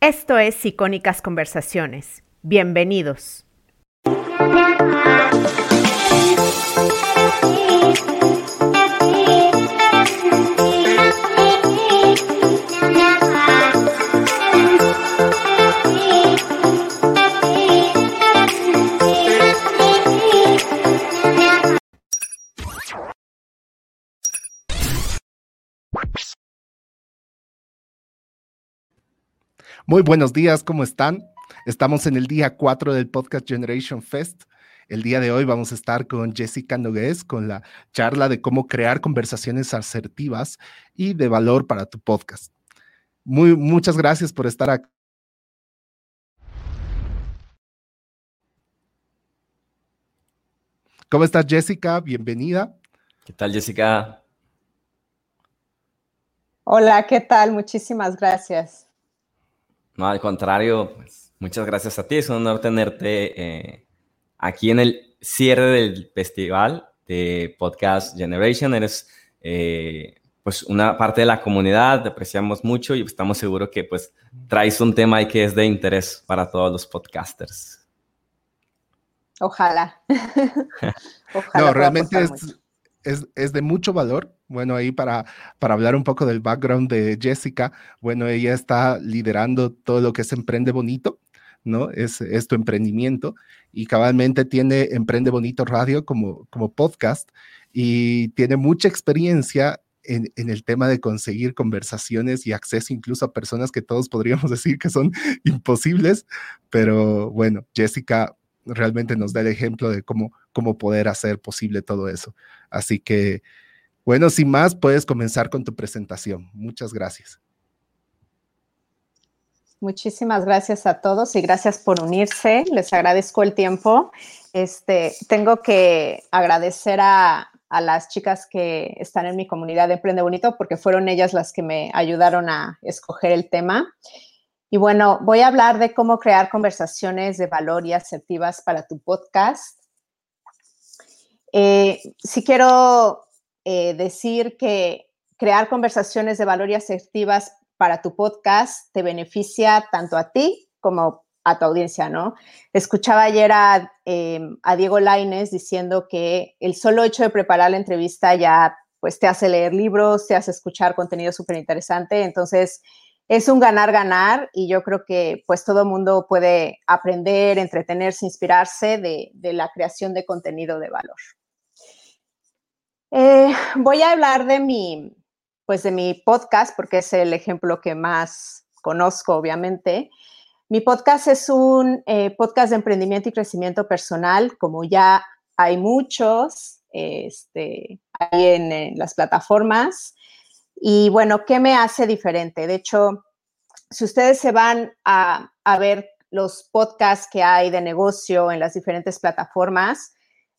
Esto es Icónicas Conversaciones. Bienvenidos. Muy buenos días, ¿cómo están? Estamos en el día 4 del Podcast Generation Fest. El día de hoy vamos a estar con Jessica Nogués con la charla de cómo crear conversaciones asertivas y de valor para tu podcast. Muy, muchas gracias por estar aquí. ¿Cómo estás, Jessica? Bienvenida. ¿Qué tal, Jessica? Hola, ¿qué tal? Muchísimas gracias. No, al contrario, pues, muchas gracias a ti. Es un honor tenerte eh, aquí en el cierre del festival de Podcast Generation. Eres eh, pues una parte de la comunidad, te apreciamos mucho y estamos seguros que pues traes un tema que es de interés para todos los podcasters. Ojalá. Ojalá no, realmente es, es, es, de mucho valor bueno, ahí para, para hablar un poco del background de Jessica, bueno, ella está liderando todo lo que es Emprende Bonito, ¿no? Es, es tu emprendimiento y cabalmente tiene Emprende Bonito Radio como, como podcast y tiene mucha experiencia en, en, el tema de conseguir conversaciones y acceso incluso a personas que todos podríamos decir que son imposibles, pero bueno, Jessica realmente nos da el ejemplo de cómo, cómo poder hacer posible todo eso. Así que bueno, sin más, puedes comenzar con tu presentación. Muchas gracias. Muchísimas gracias a todos y gracias por unirse. Les agradezco el tiempo. Este, tengo que agradecer a, a las chicas que están en mi comunidad de Emprende Bonito porque fueron ellas las que me ayudaron a escoger el tema. Y bueno, voy a hablar de cómo crear conversaciones de valor y asertivas para tu podcast. Eh, si quiero eh, decir que crear conversaciones de valor y asertivas para tu podcast te beneficia tanto a ti como a tu audiencia, ¿no? Escuchaba ayer a, em, a Diego Laines diciendo que el solo hecho de preparar la entrevista ya pues te hace leer libros, te hace escuchar contenido súper interesante, entonces es un ganar-ganar y yo creo que pues todo mundo puede aprender, entretenerse, inspirarse de, de la creación de contenido de valor. Eh, voy a hablar de mi, pues de mi podcast, porque es el ejemplo que más conozco, obviamente. Mi podcast es un eh, podcast de emprendimiento y crecimiento personal, como ya hay muchos este, ahí en, las plataformas. Y bueno, ¿qué me hace diferente? De hecho, si ustedes se van a, a ver los podcasts que hay de negocio en las diferentes plataformas,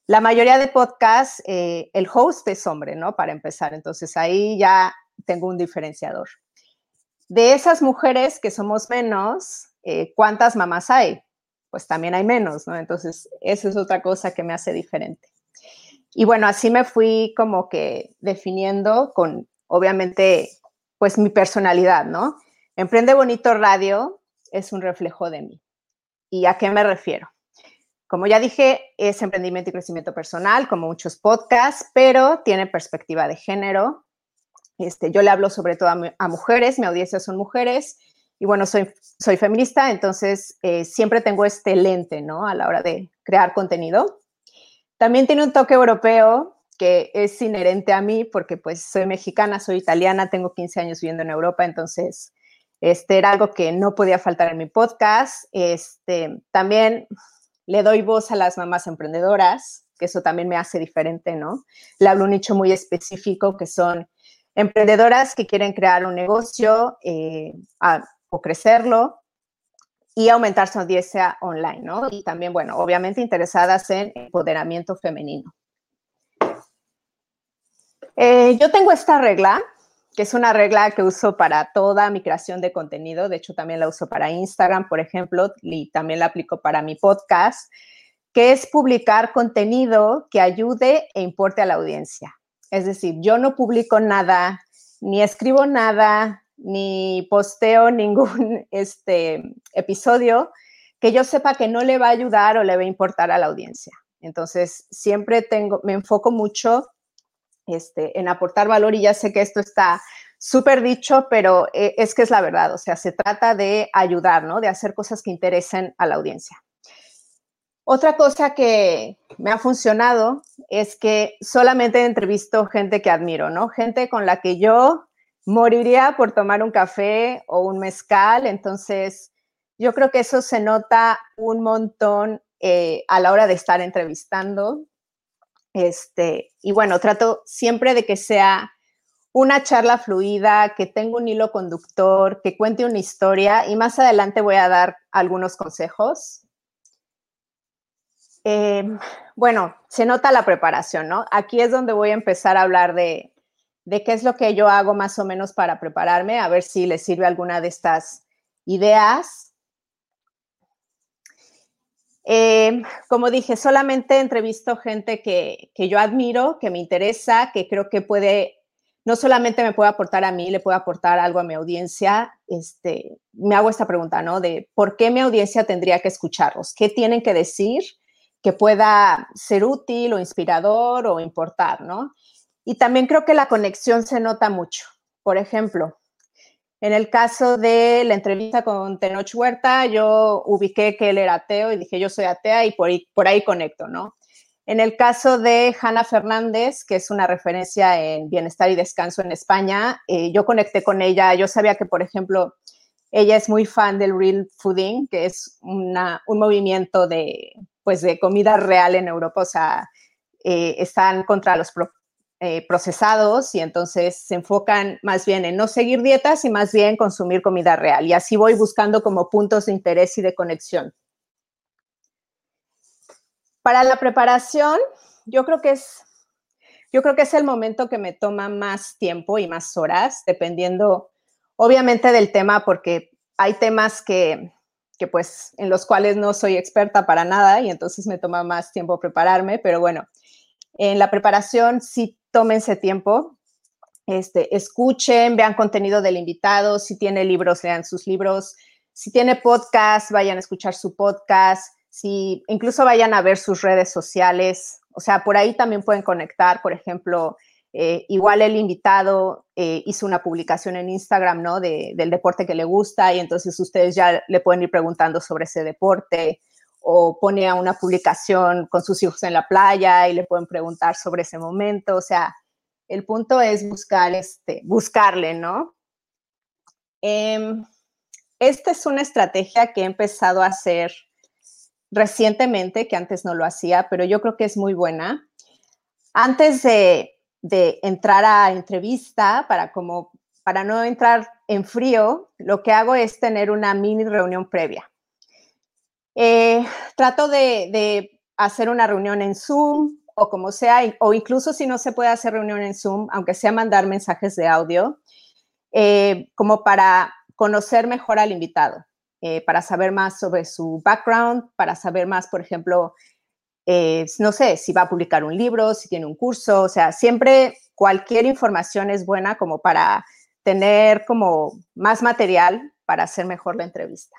la mayoría de podcasts, eh, el host es hombre, ¿no? Para empezar, entonces ahí ya tengo un diferenciador. De esas mujeres que somos menos, eh, ¿cuántas mamás hay? Pues también hay menos, ¿no? Entonces, eso es otra cosa que me hace diferente. Y bueno, así me fui como que definiendo con, obviamente, pues mi personalidad, ¿no? Emprende Bonito Radio es un reflejo de mí. ¿Y a qué me refiero? Como ya dije, es emprendimiento y crecimiento personal, como muchos podcasts, pero tiene perspectiva de género. Este, yo le hablo sobre todo a, mujeres, mi audiencia son mujeres, y bueno, soy, soy feminista, entonces eh, siempre tengo este lente, ¿no? A la hora de crear contenido. También tiene un toque europeo que es inherente a mí porque pues soy mexicana, soy italiana, tengo 15 años viviendo en Europa, entonces este era algo que no podía faltar en mi podcast. Este, también le doy voz a las mamás emprendedoras, que eso también me hace diferente, ¿no? Le hablo un nicho muy específico que son emprendedoras que quieren crear un negocio eh, o crecerlo y aumentar su audiencia online, ¿no? Y también, bueno, obviamente interesadas en empoderamiento femenino. Eh, yo tengo esta regla que es una regla que uso para toda mi creación de contenido. De hecho, también la uso para Instagram, por ejemplo, y también la aplico para mi podcast, que es publicar contenido que ayude e importe a la audiencia. Es decir, yo no publico nada, ni escribo nada, ni posteo ningún este, episodio que yo sepa que no le va a ayudar o le va a importar a la audiencia. Entonces, siempre tengo, me enfoco mucho este, en aportar valor y ya sé que esto está súper dicho, pero eh, es que es la verdad, o sea, se trata de ayudar, ¿no? De hacer cosas que interesen a la audiencia. Otra cosa que me ha funcionado es que solamente entrevisto gente que admiro, ¿no? Gente con la que yo moriría por tomar un café o un mezcal, entonces yo creo que eso se nota un montón eh, a la hora de estar entrevistando. Este, y bueno, trato siempre de que sea una charla fluida, que tenga un hilo conductor, que cuente una historia y más adelante voy a dar algunos consejos. Em, bueno, se nota la preparación, ¿no? Aquí es donde voy a empezar a hablar de, de qué es lo que yo hago más o menos para prepararme, a ver si les sirve alguna de estas ideas. Eh, como dije, solamente entrevisto gente que, yo admiro, que me interesa, que creo que puede, no solamente me puede aportar a mí, le puede aportar algo a mi audiencia. Este, me hago esta pregunta, ¿no? De por qué mi audiencia tendría que escucharlos, qué tienen que decir que pueda ser útil o inspirador o importar, ¿no? Y también creo que la conexión se nota mucho. Por ejemplo, en el caso de la entrevista con Tenoch Huerta, yo ubiqué que él era ateo y dije, yo soy atea y por ahí, por ahí conecto, ¿no? En el caso de Hanna Fernández, que es una referencia en bienestar y descanso en España, eh, yo conecté con ella. Yo sabía que, por ejemplo, ella es muy fan del real fooding, que es una, un movimiento de, pues, de comida real en Europa. O sea, eh, están contra los eh, procesados y entonces se enfocan más bien en no seguir dietas y más bien consumir comida real. Y así voy buscando como puntos de interés y de conexión. Para la preparación, yo creo que es, yo creo que es el momento que me toma más tiempo y más horas, dependiendo obviamente del tema, porque hay temas que, que pues en los cuales no soy experta para nada y entonces me toma más tiempo prepararme, pero bueno, en la preparación sí tómense tiempo, este, escuchen, vean contenido del invitado, si tiene libros, lean sus libros, si tiene podcast, vayan a escuchar su podcast, si incluso vayan a ver sus redes sociales, o sea, por ahí también pueden conectar, por ejemplo, eh, igual el invitado eh, hizo una publicación en Instagram, ¿no? del deporte que le gusta y entonces ustedes ya le pueden ir preguntando sobre ese deporte o pone a una publicación con sus hijos en la playa y le pueden preguntar sobre ese momento. O sea, el punto es buscar este, buscarle, ¿no? Em, esta es una estrategia que he empezado a hacer recientemente, que antes no lo hacía, pero yo creo que es muy buena. Antes de, de entrar a entrevista, para, como, para no entrar en frío, lo que hago es tener una mini reunión previa. Eh, trato de, hacer una reunión en Zoom o como sea, o incluso si no se puede hacer reunión en Zoom, aunque sea mandar mensajes de audio, eh, como para conocer mejor al invitado, eh, para saber más sobre su background, para saber más, por ejemplo, no sé, si va a publicar un libro, si tiene un curso, o sea, siempre cualquier información es buena como para tener como más material para hacer mejor la entrevista.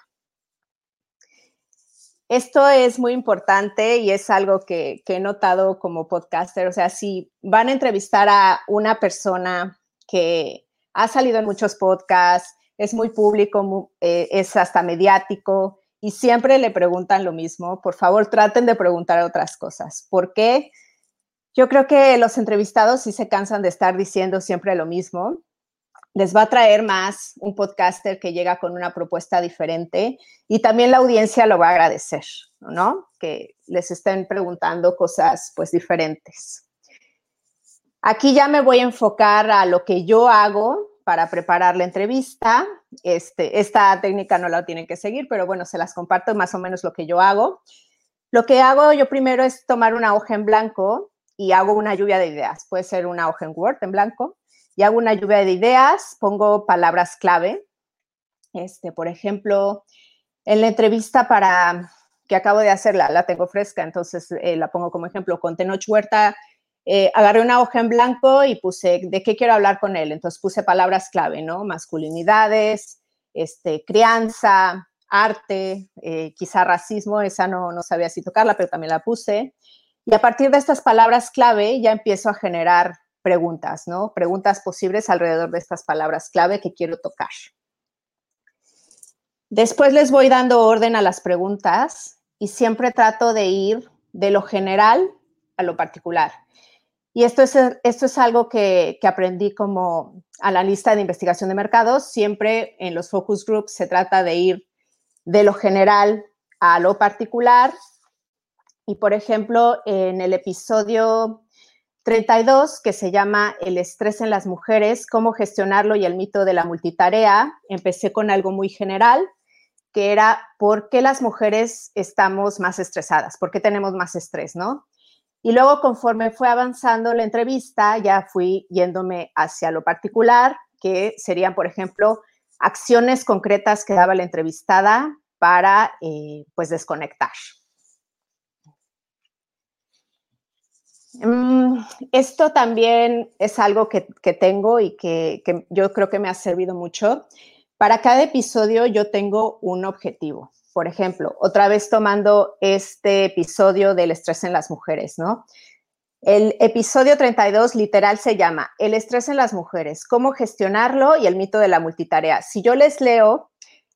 Esto es muy importante y es algo que, he notado como podcaster. O sea, si van a entrevistar a una persona que ha salido en muchos podcasts, es muy público, eh, es hasta mediático y siempre le preguntan lo mismo, por favor traten de preguntar otras cosas. ¿Por qué? Yo creo que los entrevistados sí se cansan de estar diciendo siempre lo mismo les va a traer más un podcaster que llega con una propuesta diferente y también la audiencia lo va a agradecer, ¿no? Que les estén preguntando cosas pues diferentes. Aquí ya me voy a enfocar a lo que yo hago para preparar la entrevista. Este, esta técnica no la tienen que seguir, pero bueno, se las comparto más o menos lo que yo hago. Lo que hago yo primero es tomar una hoja en blanco y hago una lluvia de ideas. Puede ser una hoja en Word en blanco hago una lluvia de ideas, pongo palabras clave. Este, por ejemplo, en la entrevista para que acabo de hacerla, la tengo fresca, entonces eh, la pongo como ejemplo. Con Tenoch Huerta eh, agarré una hoja en blanco y puse de qué quiero hablar con él. Entonces puse palabras clave, ¿no? Masculinidades, este, crianza, arte, eh, quizá racismo, esa no, no sabía si tocarla, pero también la puse. Y a partir de estas palabras clave ya empiezo a generar preguntas, ¿no? Preguntas posibles alrededor de estas palabras clave que quiero tocar. Después les voy dando orden a las preguntas y siempre trato de ir de lo general a lo particular. Y esto es, esto es algo que, que aprendí como analista de investigación de mercados. Siempre en los focus groups se trata de ir de lo general a lo particular. Y por ejemplo, en el episodio 32, que se llama El estrés en las mujeres, cómo gestionarlo y el mito de la multitarea, empecé con algo muy general, que era por qué las mujeres estamos más estresadas, por qué tenemos más estrés, ¿no? Y luego, conforme fue avanzando la entrevista, ya fui yéndome hacia lo particular, que serían, por ejemplo, acciones concretas que daba la entrevistada para, eh, pues, desconectar. Esto también es algo que, tengo y que, que, yo creo que me ha servido mucho. Para cada episodio yo tengo un objetivo. Por ejemplo, otra vez tomando este episodio del estrés en las mujeres, ¿no? El episodio 32 literal se llama El estrés en las mujeres, cómo gestionarlo y el mito de la multitarea. Si yo les leo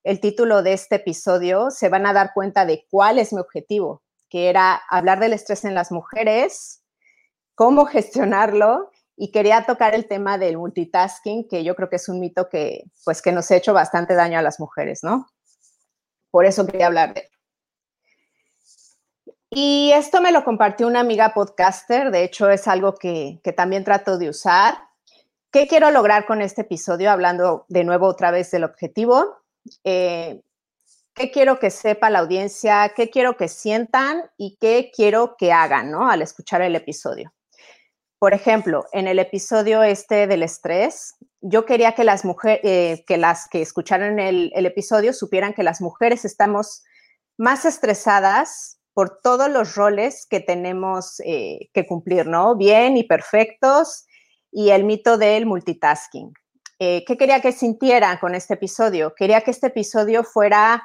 el título de este episodio, se van a dar cuenta de cuál es mi objetivo, que era hablar del estrés en las mujeres, cómo gestionarlo y quería tocar el tema del multitasking, que yo creo que es un mito que pues que nos ha hecho bastante daño a las mujeres, ¿no? Por eso quería hablar de él. Y esto me lo compartió una amiga podcaster, de hecho es algo que, también trato de usar. ¿Qué quiero lograr con este episodio? Hablando de nuevo otra vez del objetivo. Eh, ¿Qué quiero que sepa la audiencia? ¿Qué quiero que sientan? ¿Y qué quiero que hagan ¿no? al escuchar el episodio? Por ejemplo, en el episodio este del estrés, yo quería que las mujeres, eh, que las que escucharan el, episodio supieran que las mujeres estamos más estresadas por todos los roles que tenemos eh, que cumplir, ¿no? Bien y perfectos, y el mito del multitasking. Eh, ¿Qué quería que sintieran con este episodio? Quería que este episodio fuera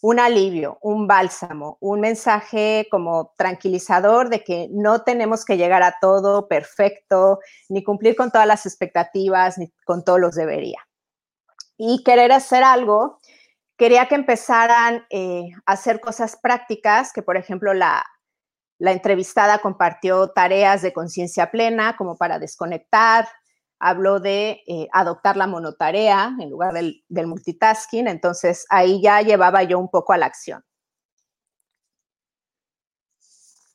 un alivio, un bálsamo, un mensaje como tranquilizador de que no tenemos que llegar a todo perfecto, ni cumplir con todas las expectativas, ni con todos los debería. Y querer hacer algo, quería que empezaran eh, a hacer cosas prácticas, que por ejemplo la, la entrevistada compartió tareas de conciencia plena como para desconectar, habló de eh, adoptar la monotarea en lugar del, multitasking, entonces ahí ya llevaba yo un poco a la acción.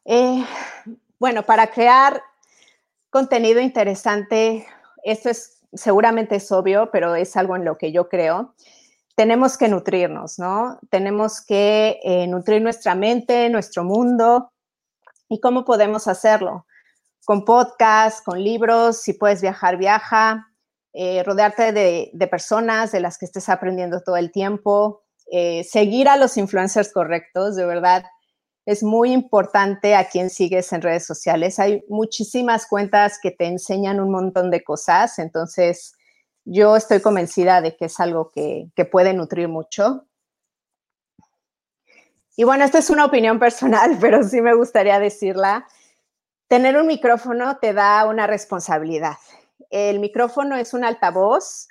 Eh, bueno, para crear contenido interesante, esto es seguramente es obvio, pero es algo en lo que yo creo. Tenemos que nutrirnos, ¿no? Tenemos que eh, nutrir nuestra mente, nuestro mundo. ¿Y cómo podemos hacerlo? Con podcasts, con libros, si puedes viajar, viaja, eh, rodearte de, personas de las que estés aprendiendo todo el tiempo, eh, seguir a los influencers correctos, de verdad. Es muy importante a quién sigues en redes sociales. Hay muchísimas cuentas que te enseñan un montón de cosas, entonces yo estoy convencida de que es algo que, que puede nutrir mucho. Y bueno, esta es una opinión personal, pero sí me gustaría decirla tener un micrófono te da una responsabilidad. El micrófono es un altavoz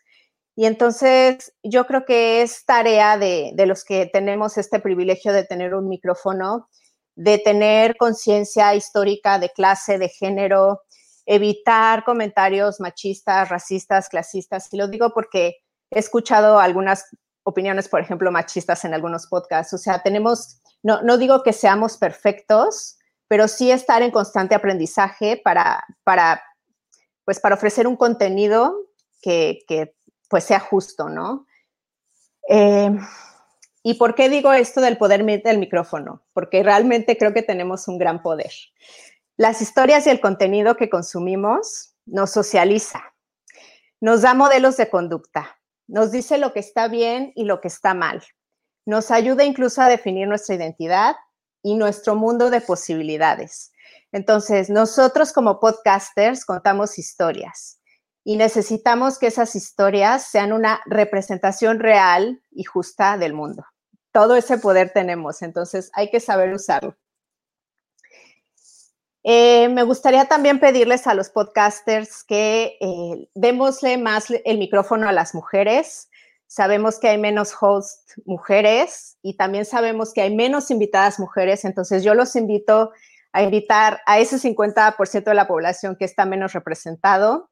y entonces yo creo que es tarea de, los que tenemos este privilegio de tener un micrófono, de tener conciencia histórica de clase, de género, evitar comentarios machistas, racistas, clasistas. Y lo digo porque he escuchado algunas opiniones, por ejemplo, machistas en algunos podcasts. O sea, tenemos, no, no digo que seamos perfectos, pero sí estar en constante aprendizaje para, para, pues para ofrecer un contenido que, que pues sea justo, ¿no? Eh, ¿Y por qué digo esto del poder del micrófono? Porque realmente creo que tenemos un gran poder. Las historias y el contenido que consumimos nos socializa, nos da modelos de conducta, nos dice lo que está bien y lo que está mal, nos ayuda incluso a definir nuestra identidad y nuestro mundo de posibilidades. Entonces, nosotros como podcasters contamos historias y necesitamos que esas historias sean una representación real y justa del mundo. Todo ese poder tenemos, entonces hay que saber usarlo. Eh, me gustaría también pedirles a los podcasters que eh, démosle más el micrófono a las mujeres. Sabemos que hay menos hosts mujeres y también sabemos que hay menos invitadas mujeres, entonces yo los invito a invitar a ese 50% de la población que está menos representado.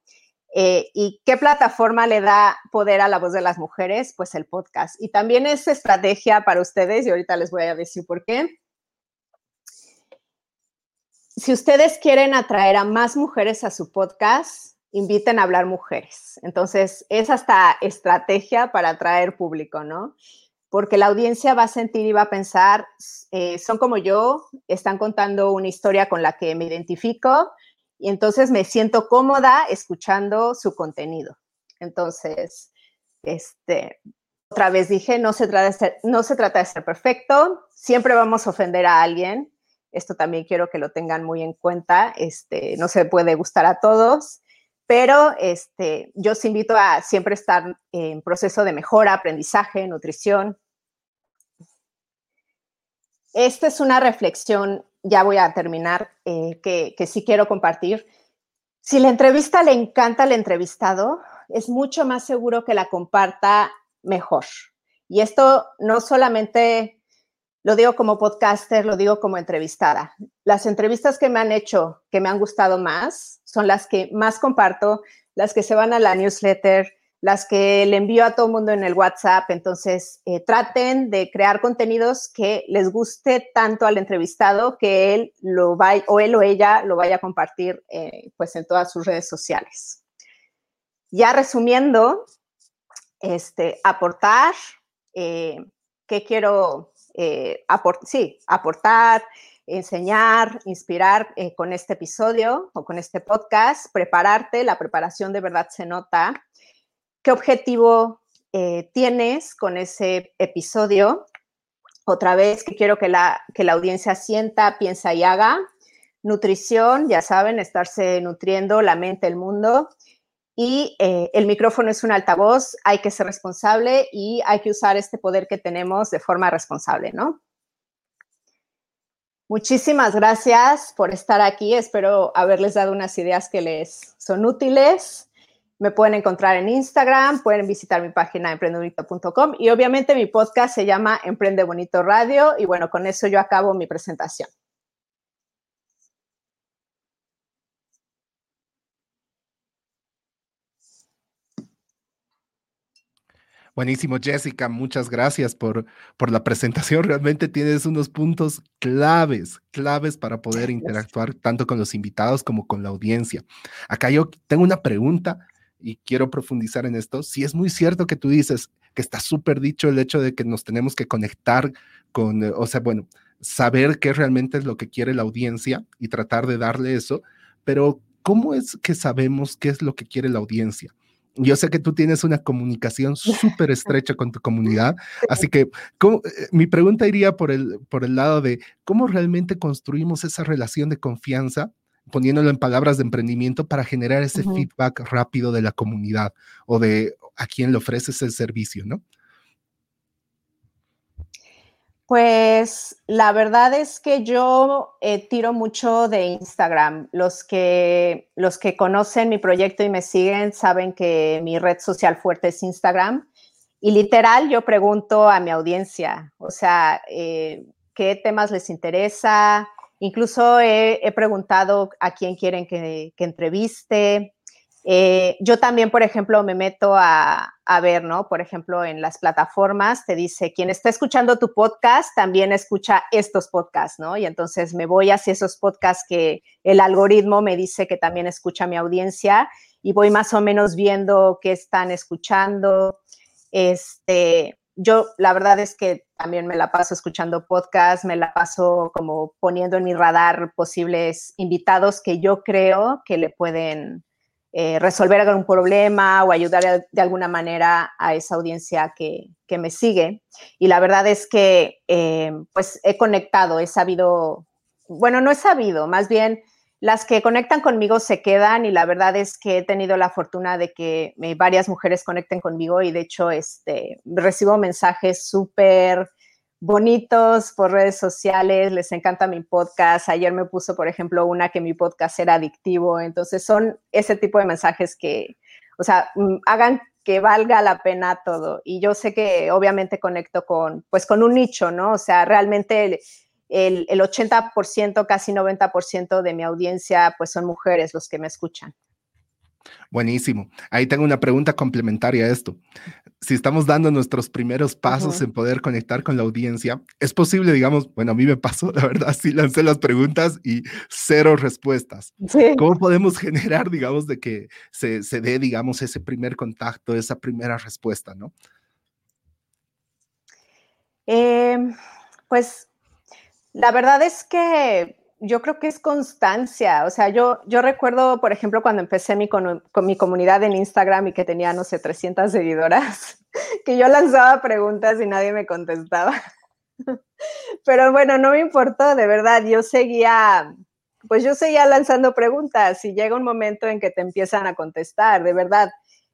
Eh, ¿Y qué plataforma le da poder a la voz de las mujeres? Pues el podcast. Y también es estrategia para ustedes, y ahorita les voy a decir por qué si ustedes quieren atraer a más mujeres a su podcast, inviten a hablar mujeres. Entonces, es hasta estrategia para atraer público, ¿no? Porque la audiencia va a sentir y va a pensar, eh, son como yo, están contando una historia con la que me identifico y entonces me siento cómoda escuchando su contenido. Entonces, este, otra vez dije, no se trata de ser, no se trata de ser perfecto, siempre vamos a ofender a alguien, esto también quiero que lo tengan muy en cuenta. Este, no se puede gustar a todos, pero este, yo os invito a siempre estar en proceso de mejora, aprendizaje, nutrición. Esta es una reflexión, ya voy a terminar, eh, que, que sí quiero compartir. Si la entrevista le encanta al entrevistado, es mucho más seguro que la comparta mejor. Y esto no solamente lo digo como podcaster, lo digo como entrevistada. Las entrevistas que me han hecho, que me han gustado más, son las que más comparto, las que se van a la newsletter, las que le envío a todo el mundo en el WhatsApp. Entonces, eh, traten de crear contenidos que les guste tanto al entrevistado que él lo vaya, o él o ella lo vaya a compartir eh, pues en todas sus redes sociales. Ya resumiendo, este, aportar, eh, ¿qué quiero eh, sí, aportar, enseñar, inspirar eh, con este episodio o con este podcast, prepararte, la preparación de verdad se nota. ¿Qué objetivo eh, tienes con ese episodio? Otra vez que quiero que la, que la audiencia sienta, piensa y haga. Nutrición, ya saben, estarse nutriendo la mente, el mundo y eh, el micrófono es un altavoz, hay que ser responsable y hay que usar este poder que tenemos de forma responsable, ¿no? Muchísimas gracias por estar aquí. Espero haberles dado unas ideas que les son útiles. Me pueden encontrar en Instagram, pueden visitar mi página emprendebonito.com y obviamente mi podcast se llama Emprende Bonito Radio y bueno, con eso yo acabo mi presentación. Buenísimo, Jessica, muchas gracias por, por la presentación. Realmente tienes unos puntos claves, claves para poder interactuar tanto con los invitados como con la audiencia. Acá yo tengo una pregunta y quiero profundizar en esto. Si es muy cierto que tú dices que está súper dicho el hecho de que nos tenemos que conectar con, o sea, bueno, saber qué realmente es lo que quiere la audiencia y tratar de darle eso, pero ¿cómo es que sabemos qué es lo que quiere la audiencia? Yo sé que tú tienes una comunicación súper estrecha con tu comunidad, así que eh, mi pregunta iría por el, por el lado de cómo realmente construimos esa relación de confianza, poniéndolo en palabras de emprendimiento, para generar ese feedback rápido de la comunidad o de a quien le ofreces el servicio, ¿no? Pues la verdad es que yo eh, tiro mucho de Instagram. Los que, los que conocen mi proyecto y me siguen saben que mi red social fuerte es Instagram. Y literal, yo pregunto a mi audiencia, o sea, eh, qué temas les interesa. Incluso he, preguntado a quién quieren que, que entreviste. Eh, yo también, por ejemplo, me meto a, ver, ¿no? Por ejemplo, en las plataformas te dice, quien está escuchando tu podcast también escucha estos podcasts, ¿no? Y entonces me voy hacia esos podcasts que el algoritmo me dice que también escucha mi audiencia y voy más o menos viendo qué están escuchando. Este, yo la verdad es que también me la paso escuchando podcasts, me la paso como poniendo en mi radar posibles invitados que yo creo que le pueden eh, resolver algún problema o ayudar de alguna manera a esa audiencia que, me sigue. Y la verdad es que eh, pues he conectado, he sabido, bueno, no he sabido, más bien las que conectan conmigo se quedan y la verdad es que he tenido la fortuna de que eh, varias mujeres conecten conmigo y de hecho este, recibo mensajes súper bonitos por redes sociales, les encanta mi podcast. Ayer me puso, por ejemplo, una que mi podcast era adictivo. Entonces son ese tipo de mensajes que, o sea, mm, hagan que valga la pena todo. Y yo sé que obviamente conecto con, pues con un nicho, ¿no? O sea, realmente el, 80%, casi 90% de mi audiencia, pues son mujeres los que me escuchan. Buenísimo. Ahí tengo una pregunta complementaria a esto. Si estamos dando nuestros primeros pasos en poder conectar con la audiencia, es posible, digamos, bueno, a mí me pasó, la verdad, sí lancé las preguntas y cero respuestas. ¿Cómo podemos generar, digamos, de que se, se dé, digamos, ese primer contacto, esa primera respuesta, ¿no? Em, pues la verdad es que yo creo que es constancia. O sea, yo, yo recuerdo, por ejemplo, cuando empecé mi, con, mi comunidad en Instagram y que tenía, no sé, 300 seguidoras, que yo lanzaba preguntas y nadie me contestaba. Pero bueno, no me importó, de verdad, yo seguía, pues yo seguía lanzando preguntas y llega un momento en que te empiezan a contestar, de verdad.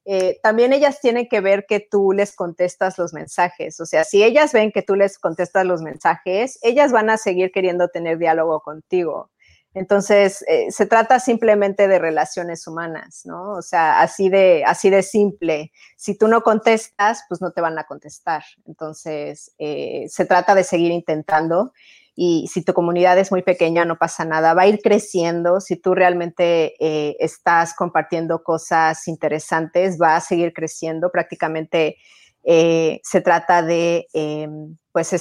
Eh, también ellas tienen que ver que tú les contestas los mensajes. O sea, si ellas ven que tú les contestas los mensajes, ellas van a seguir queriendo tener diálogo contigo. Entonces, eh, se trata simplemente de relaciones humanas, ¿no? O sea, así de, así de simple. Si tú no contestas, pues no te van a contestar. Entonces, eh, se trata de seguir intentando y si tu comunidad es muy pequeña, no pasa nada, va a ir creciendo. Si tú realmente eh, estás compartiendo cosas interesantes, va a seguir creciendo. Prácticamente se trata de, em, pues,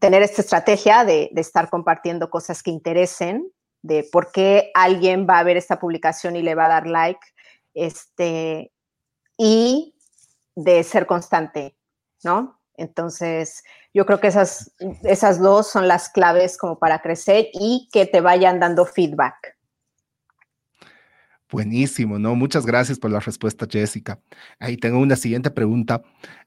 tener esta estrategia de, estar compartiendo cosas que interesen, de por qué alguien va a ver esta publicación y le va a dar like, este, y de ser constante, ¿no? Entonces, yo creo que esas, esas dos son las claves como para crecer y que te vayan dando feedback. Buenísimo, ¿no? Muchas gracias por la respuesta, Jessica. Ahí tengo una siguiente pregunta.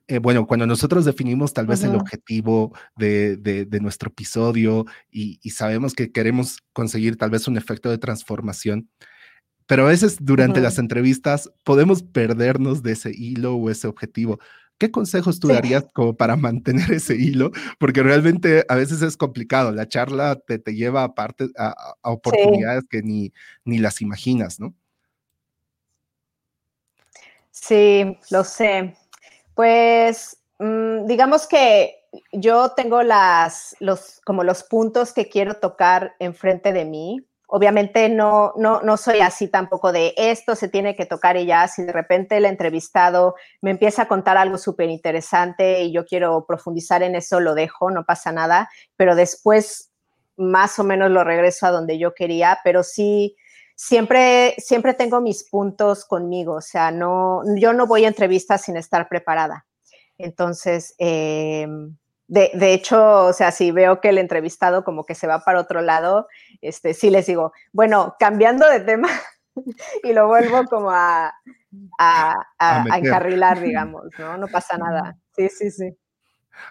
Eh, bueno, cuando nosotros definimos tal vez el objetivo de, nuestro episodio y, sabemos que queremos conseguir tal vez un efecto de transformación, pero a veces durante las entrevistas podemos perdernos de ese hilo o ese objetivo. ¿Qué consejos tú darías como para mantener ese hilo? Porque realmente a veces es complicado. La charla te, te lleva a, parte, a, oportunidades que ni, ni las imaginas, ¿no? Sí, lo sé. Pues mm, digamos que yo tengo las, los, como los puntos que quiero tocar enfrente de mí. Obviamente no, no, no soy así tampoco de esto se tiene que tocar y ya, si de repente el entrevistado me empieza a contar algo súper interesante y yo quiero profundizar en eso, lo dejo, no pasa nada, pero después más o menos lo regreso a donde yo quería, pero sí, siempre, siempre tengo mis puntos conmigo, o sea, no, yo no voy a entrevistas sin estar preparada. Entonces, eh, de, hecho, o sea, si veo que el entrevistado como que se va para otro lado, este, sí les digo, bueno, cambiando de tema y lo vuelvo como a, a, encarrilar, digamos, ¿no? No pasa nada. Sí, sí, sí.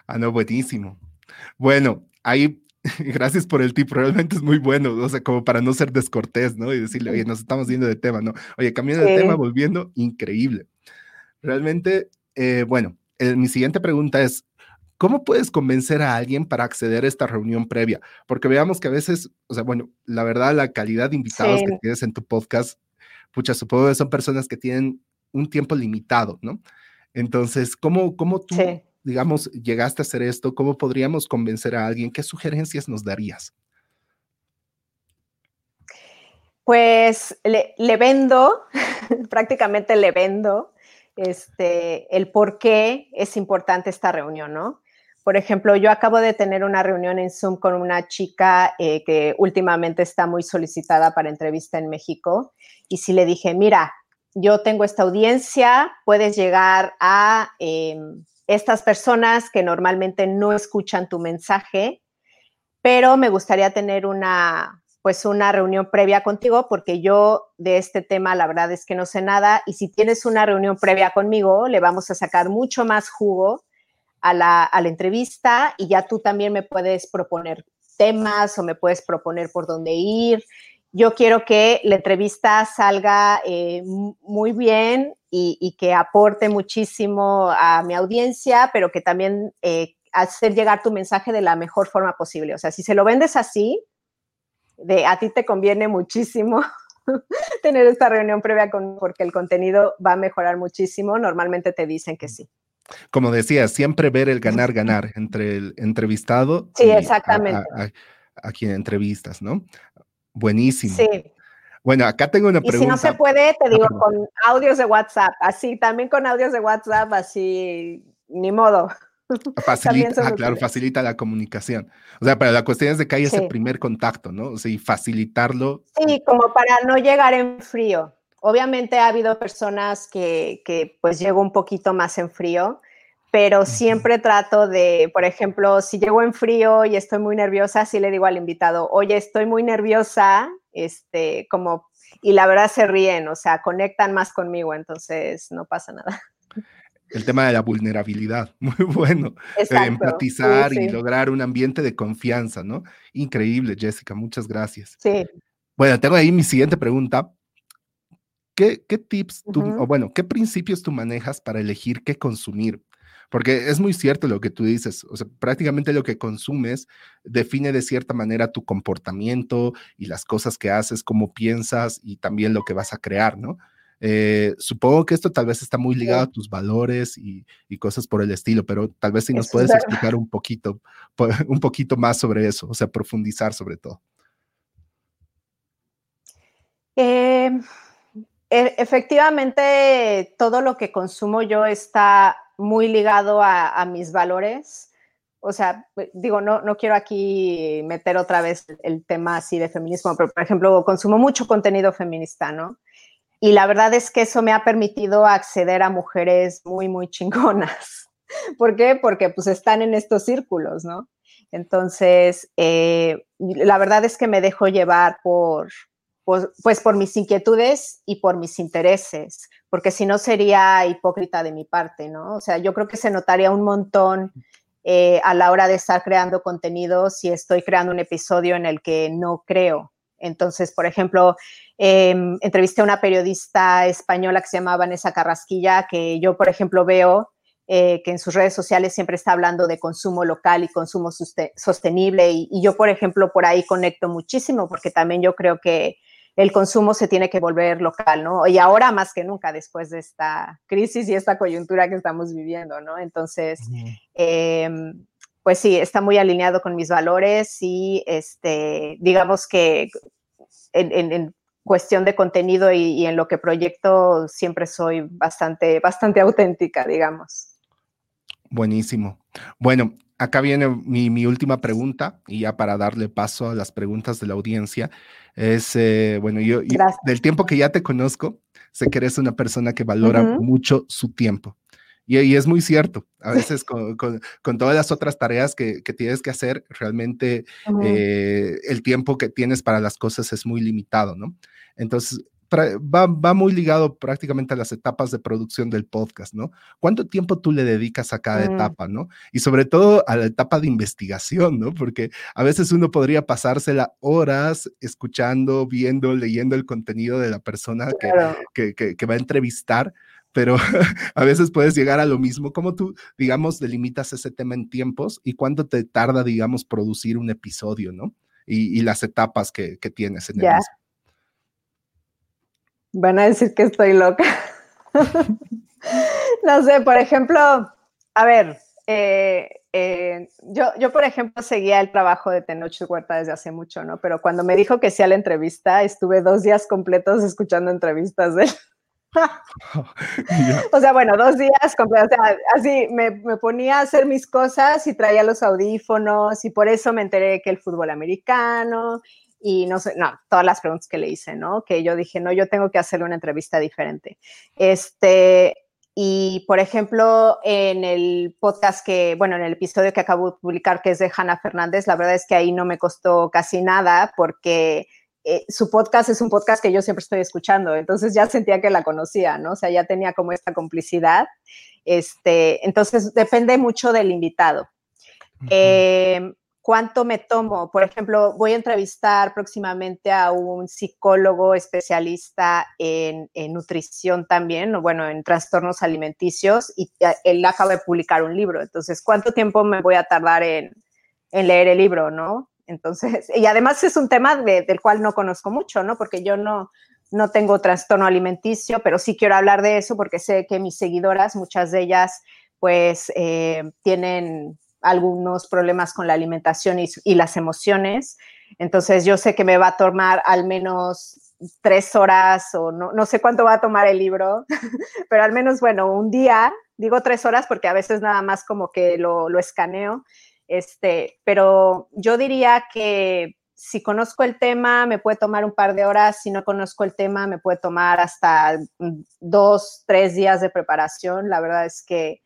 Ah, no, buenísimo. Bueno, ahí, gracias por el tip, realmente es muy bueno, o sea, como para no ser descortés, ¿no? Y decirle, oye, nos estamos viendo de tema, ¿no? Oye, cambiando de tema, volviendo, increíble. Realmente, eh, bueno, mi siguiente pregunta es, ¿Cómo puedes convencer a alguien para acceder a esta reunión previa? Porque veamos que a veces, o sea, bueno, la verdad, la calidad de invitados que tienes en tu podcast, pucha, supongo que son personas que tienen un tiempo limitado, ¿no? Entonces, ¿cómo, cómo tú, digamos, llegaste a hacer esto? ¿Cómo podríamos convencer a alguien? ¿Qué sugerencias nos darías? Pues le, vendo, prácticamente le vendo este, el por qué es importante esta reunión, ¿no? Por ejemplo, yo acabo de tener una reunión en Zoom con una chica eh, que últimamente está muy solicitada para entrevista en México y si le dije, mira, yo tengo esta audiencia, puedes llegar a em, estas personas que normalmente no escuchan tu mensaje, pero me gustaría tener una, pues una reunión previa contigo porque yo de este tema la verdad es que no sé nada y si tienes una reunión previa conmigo le vamos a sacar mucho más jugo a la, entrevista y ya tú también me puedes proponer temas o me puedes proponer por dónde ir. Yo quiero que la entrevista salga eh, muy bien y, que aporte muchísimo a mi audiencia, pero que también eh, hacer llegar tu mensaje de la mejor forma posible. O sea, si se lo vendes así, de a ti te conviene muchísimo tener esta reunión previa con, porque el contenido va a mejorar muchísimo, normalmente te dicen que sí. Como decía, siempre ver el ganar-ganar entre el entrevistado sí, exactamente. A, quien entrevistas, ¿no? Buenísimo. Sí. Bueno, acá tengo una pregunta. Y si no se puede, te digo, con audios de WhatsApp, así, también con audios de WhatsApp, así, ni modo. Facilita, ah, claro, facilita la comunicación. O sea, pero la cuestión es de que haya ese primer contacto, ¿no? O sea, y facilitarlo. Sí, como para no llegar en frío. Obviamente ha habido personas que, que pues llego un poquito más en frío, pero siempre trato de, por ejemplo, si llego en frío y estoy muy nerviosa, sí le digo al invitado, oye, estoy muy nerviosa, este, como, y la verdad se ríen, o sea, conectan más conmigo, entonces no pasa nada. El tema de la vulnerabilidad, muy bueno. empatizar y lograr un ambiente de confianza, ¿no? Increíble, Jessica, muchas gracias. Sí. Bueno, tengo ahí mi siguiente pregunta. ¿Qué, tips tú, o bueno, qué principios tú manejas para elegir qué consumir? Porque es muy cierto lo que tú dices, o sea, prácticamente lo que consumes define de cierta manera tu comportamiento y las cosas que haces, cómo piensas y también lo que vas a crear, ¿no? Eh, supongo que esto tal vez está muy ligado a tus valores y, cosas por el estilo, pero tal vez si nos puedes explicar un poquito, un poquito más sobre eso, o sea, profundizar sobre todo. Eh, e, efectivamente, todo lo que consumo yo está muy ligado a, mis valores. O sea, digo, no, no quiero aquí meter otra vez el tema así de feminismo, pero por ejemplo, consumo mucho contenido feminista, ¿no? Y la verdad es que eso me ha permitido acceder a mujeres muy, muy chingonas. ¿Por qué? Porque pues están en estos círculos, ¿no? Entonces, eh, la verdad es que me dejo llevar por, pues por mis inquietudes y por mis intereses, porque si no sería hipócrita de mi parte, ¿no? O sea, yo creo que se notaría un montón eh, a la hora de estar creando contenido si estoy creando un episodio en el que no creo. Entonces, por ejemplo, em, entrevisté a una periodista española que se llama Vanessa Carrasquilla, que yo, por ejemplo, veo eh, que en sus redes sociales siempre está hablando de consumo local y consumo sostenible. y, yo, por ejemplo, por ahí conecto muchísimo, porque también yo creo que el consumo se tiene que volver local, ¿no? Y ahora más que nunca, después de esta crisis y esta coyuntura que estamos viviendo, ¿no? Entonces, em, pues sí, está muy alineado con mis valores y, este, digamos que en, cuestión de contenido y, en lo que proyecto siempre soy bastante, bastante auténtica, digamos. Buenísimo. Bueno, acá viene mi, última pregunta y ya para darle paso a las preguntas de la audiencia. Es, eh, bueno, yo, del tiempo que ya te conozco, sé que eres una persona que valora mucho su tiempo. Y, es muy cierto, a veces con, todas las otras tareas que, tienes que hacer, realmente eh, el tiempo que tienes para las cosas es muy limitado, ¿no? Entonces, va, muy ligado prácticamente a las etapas de producción del podcast, ¿no? ¿Cuánto tiempo tú le dedicas a cada mm. etapa, ¿no? Y sobre todo a la etapa de investigación, ¿no? Porque a veces uno podría pasársela horas escuchando, viendo, leyendo el contenido de la persona que, que, va a entrevistar, pero a veces puedes llegar a lo mismo. ¿Cómo tú, digamos, delimitas ese tema en tiempos y cuánto te tarda, digamos, producir un episodio, ¿no? Y, las etapas que, tienes en el mismo. Van a decir que estoy loca. no sé, por ejemplo, a ver, eh, eh, yo, yo, por ejemplo, seguía el trabajo de Tenoch Huerta desde hace mucho, ¿no? Pero cuando me dijo que sí a la entrevista, estuve dos días completos escuchando entrevistas de él. O sea, bueno, dos días completos, o sea, así me, me, ponía a hacer mis cosas y traía los audífonos y por eso me enteré que el fútbol americano y no sé, no, todas las preguntas que le hice, ¿no? Que yo dije, no, yo tengo que hacerle una entrevista diferente. Este, y por ejemplo, en el podcast que, bueno, en el episodio que acabo de publicar, que es de Hanna Fernández, la verdad es que ahí no me costó casi nada porque eh, su podcast es un podcast que yo siempre estoy escuchando, entonces ya sentía que la conocía, ¿no? O sea, ya tenía como esta complicidad. Este, entonces, depende mucho del invitado. ¿Cuánto me tomo? Por ejemplo, voy a entrevistar próximamente a un psicólogo especialista en, nutrición también, bueno, en trastornos alimenticios, y él acaba de publicar un libro. Entonces, ¿cuánto tiempo me voy a tardar en, leer el libro, no? Entonces, y además es un tema del cual no conozco mucho, ¿no? Porque yo no, no tengo trastorno alimenticio, pero sí quiero hablar de eso porque sé que mis seguidoras, muchas de ellas, pues eh, tienen algunos problemas con la alimentación y, las emociones. Entonces yo sé que me va a tomar al menos tres horas o no, no sé cuánto va a tomar el libro, pero al menos, bueno, un día, digo tres horas porque a veces nada más como que lo, lo escaneo, este, pero yo diría que si conozco el tema me puede tomar un par de horas, si no conozco el tema me puede tomar hasta dos, tres días de preparación. La verdad es que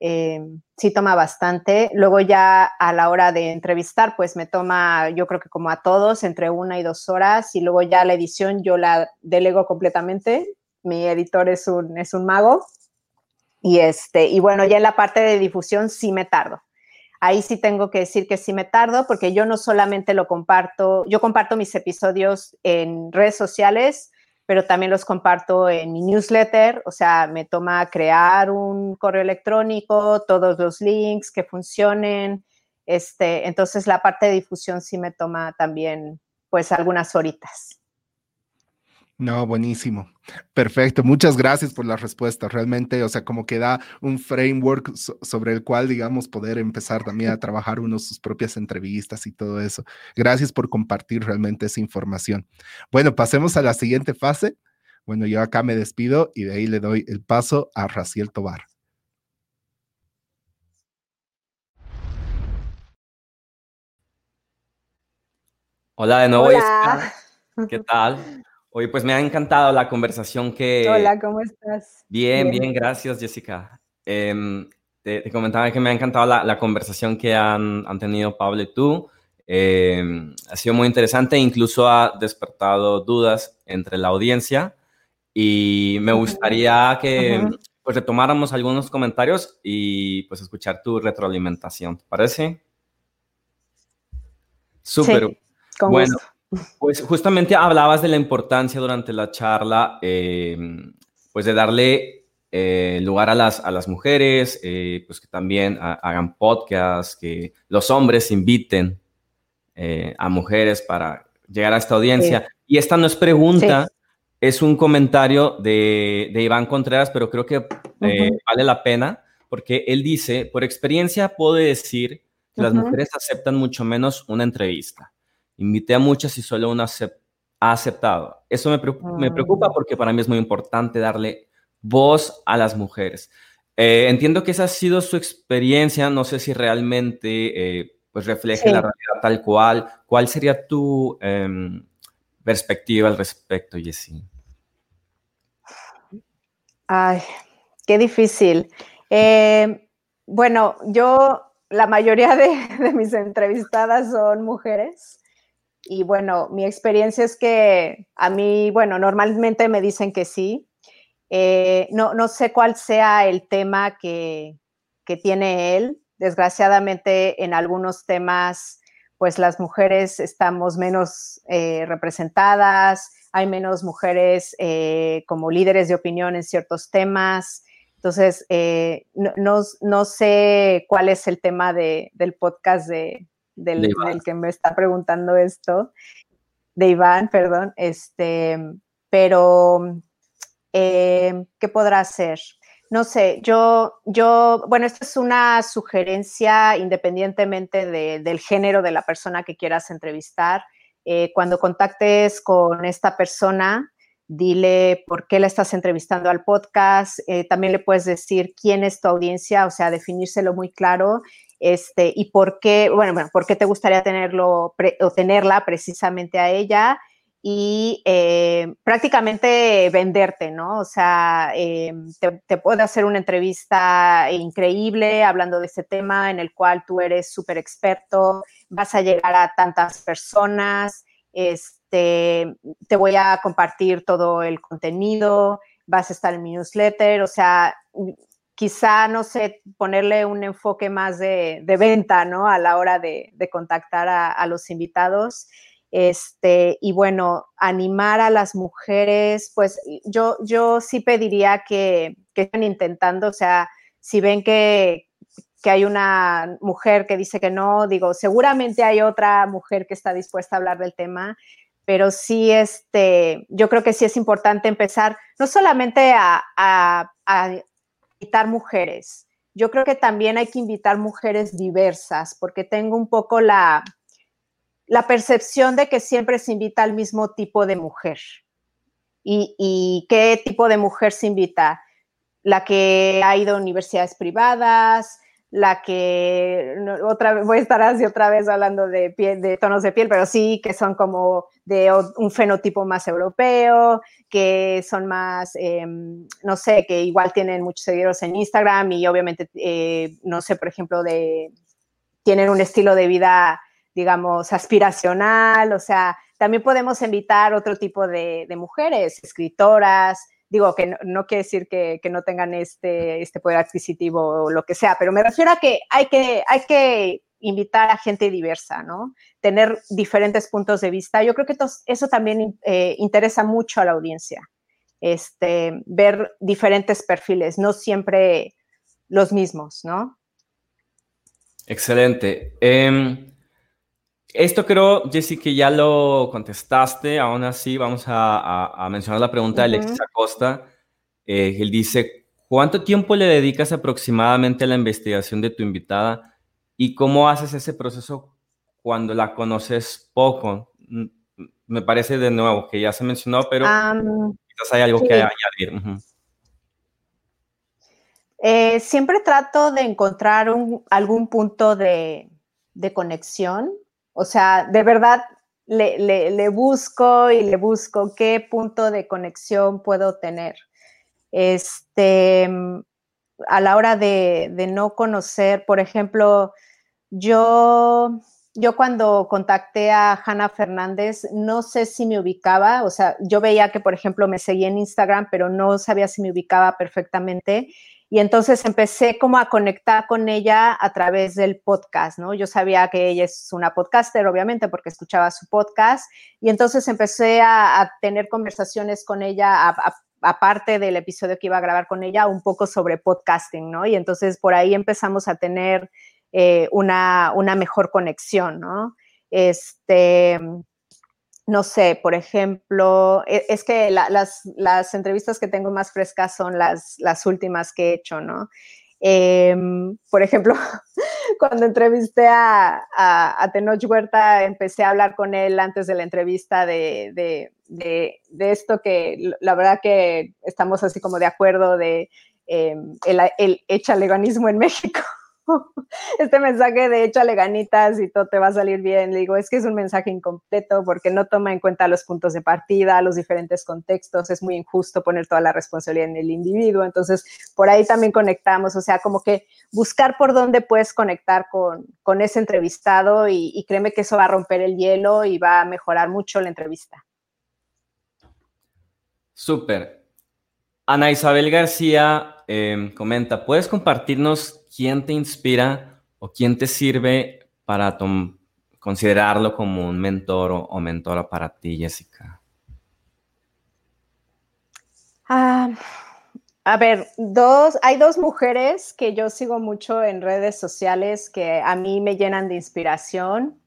eh, sí toma bastante. Luego ya a la hora de entrevistar, pues me toma, yo creo que como a todos, entre una y dos horas y luego ya la edición yo la delego completamente. Mi editor es un, es un mago. Y, este, y bueno, ya en la parte de difusión sí me tardo. Ahí sí tengo que decir que sí me tardo porque yo no solamente lo comparto, yo comparto mis episodios en redes sociales, pero también los comparto en mi newsletter, o sea, me toma crear un correo electrónico, todos los links que funcionen, este, entonces la parte de difusión sí me toma también pues algunas horitas. No, buenísimo. Perfecto. Muchas gracias por la respuesta. Realmente, o sea, como que da un framework sobre el cual, digamos, poder empezar también a trabajar uno sus propias entrevistas y todo eso. Gracias por compartir realmente esa información. Bueno, pasemos a la siguiente fase. Bueno, yo acá me despido y de ahí le doy el paso a Raciel Tobar. Hola de nuevo. Hola. ¿Qué tal? Oye, pues me ha encantado la conversación que... Hola, ¿cómo estás? Bien, bien, gracias Jessica. Em, te, comentaba que me ha encantado la, conversación que han, tenido Pablo y tú. Em, ha sido muy interesante, incluso ha despertado dudas entre la audiencia y me gustaría que pues retomáramos algunos comentarios y pues escuchar tu retroalimentación. ¿Te parece? Súper. Sí, bueno. Pues justamente hablabas de la importancia durante la charla, eh, pues de darle eh, lugar a las, a las mujeres, eh, pues que también hagan podcasts, que los hombres inviten a mujeres para llegar a esta audiencia. Y esta no es pregunta, es un comentario de, Iván Contreras, pero creo que vale la pena porque él dice, por experiencia puedo decir que las mujeres aceptan mucho menos una entrevista. Invité a muchas y solo una ha aceptado. Eso me preocupa, ah. porque para mí es muy importante darle voz a las mujeres. Eh, entiendo que esa ha sido su experiencia, no sé si realmente eh, pues refleja la realidad tal cual. ¿Cuál sería tu em, perspectiva al respecto, Jessie? Ay, qué difícil. Eh, bueno, yo, la mayoría de, mis entrevistadas son mujeres. Y bueno, mi experiencia es que a mí, bueno, normalmente me dicen que sí. Eh, no, no sé cuál sea el tema que, que tiene él. Desgraciadamente, en algunos temas, pues las mujeres estamos menos eh, representadas, hay menos mujeres eh, como líderes de opinión en ciertos temas. Entonces, no, no, no, sé cuál es el tema de, del podcast de, del, que me está preguntando esto, de Iván, perdón, este, pero eh, ¿qué podrá hacer? No sé, yo, yo, bueno, esto es una sugerencia independientemente del género de la persona que quieras entrevistar. Eh, cuando contactes con esta persona, dile por qué la estás entrevistando al podcast. Eh, también le puedes decir quién es tu audiencia, o sea, definírselo muy claro este, y por qué, bueno, bueno, por qué te gustaría tenerlo o tenerla precisamente a ella y eh, prácticamente venderte, ¿no? O sea, eh, te, puede hacer una entrevista increíble hablando de ese tema en el cual tú eres súper experto, vas a llegar a tantas personas, este, te voy a compartir todo el contenido, vas a estar en mi newsletter, o sea, quizá, no sé, ponerle un enfoque más de, venta, ¿no? A la hora de, contactar a, los invitados. Este, y bueno, animar a las mujeres, pues yo, yo sí pediría que, que estén intentando, o sea, si ven que, que hay una mujer que dice que no, digo, seguramente hay otra mujer que está dispuesta a hablar del tema, pero sí, este, yo creo que sí es importante empezar no solamente a, invitar mujeres, yo creo que también hay que invitar mujeres diversas, porque tengo un poco la, la percepción de que siempre se invita al mismo tipo de mujer. ¿Y, ¿Y, qué tipo de mujer se invita? La que ha ido a universidades privadas, la que otra vez voy a estar así otra vez hablando de piel, de tonos de piel, pero sí que son como de un fenotipo más europeo, que son más, em, no sé, que igual tienen muchos seguidores en Instagram y obviamente, eh, no sé, por ejemplo, de tienen un estilo de vida, digamos, aspiracional, o sea, también podemos invitar otro tipo de, de mujeres, escritoras, digo que no, quiere decir que, no tengan este, este poder adquisitivo o lo que sea, pero me refiero a que hay que, hay que invitar a gente diversa, ¿no? Tener diferentes puntos de vista. Yo creo que eso también eh, interesa mucho a la audiencia, este, ver diferentes perfiles, no siempre los mismos, ¿no? Excelente. Em, esto creo, Jessy, que ya lo contestaste. Aún así, vamos a, mencionar la pregunta de Alexis Acosta. Eh, él dice, ¿cuánto tiempo le dedicas aproximadamente a la investigación de tu invitada y cómo haces ese proceso cuando la conoces poco? Mm, me parece de nuevo que ya se mencionó, pero quizás hay algo que añadir. Eh, siempre trato de encontrar algún punto de, de conexión o sea, de verdad le, busco y le busco qué punto de conexión puedo tener. Este, a la hora de, no conocer, por ejemplo, yo, yo cuando contacté a Hanna Fernández, no sé si me ubicaba, o sea, yo veía que, por ejemplo, me seguía en Instagram, pero no sabía si me ubicaba perfectamente. Y entonces empecé como a conectar con ella a través del podcast, ¿no? Yo sabía que ella es una podcaster, obviamente, porque escuchaba su podcast. Y entonces empecé a, tener conversaciones con ella, aparte del episodio que iba a grabar con ella, un poco sobre podcasting, ¿no? Y entonces por ahí empezamos a tener eh, una, una mejor conexión, ¿no? Este, no sé, por ejemplo, e, es que las, entrevistas que tengo más frescas son las, las últimas que he hecho, ¿no? Em, por ejemplo, cuando entrevisté a, a, Tenoch Huerta, empecé a hablar con él antes de la entrevista de, esto que la verdad que estamos así como de acuerdo de em, el, el echaleganismo en México. este mensaje de échale ganitas y todo te va a salir bien. Le digo, es que es un mensaje incompleto porque no toma en cuenta los puntos de partida, los diferentes contextos. Es muy injusto poner toda la responsabilidad en el individuo. Entonces, por ahí también conectamos. O sea, como que buscar por dónde puedes conectar con, con ese entrevistado y, y créeme que eso va a romper el hielo y va a mejorar mucho la entrevista. Súper. Ana Isabel García em, comenta, ¿puedes compartirnos quién te inspira o quién te sirve para considerarlo como un mentor o, mentora para ti, Jessica? Ah, a ver, dos, hay dos mujeres que yo sigo mucho en redes sociales que a mí me llenan de inspiración.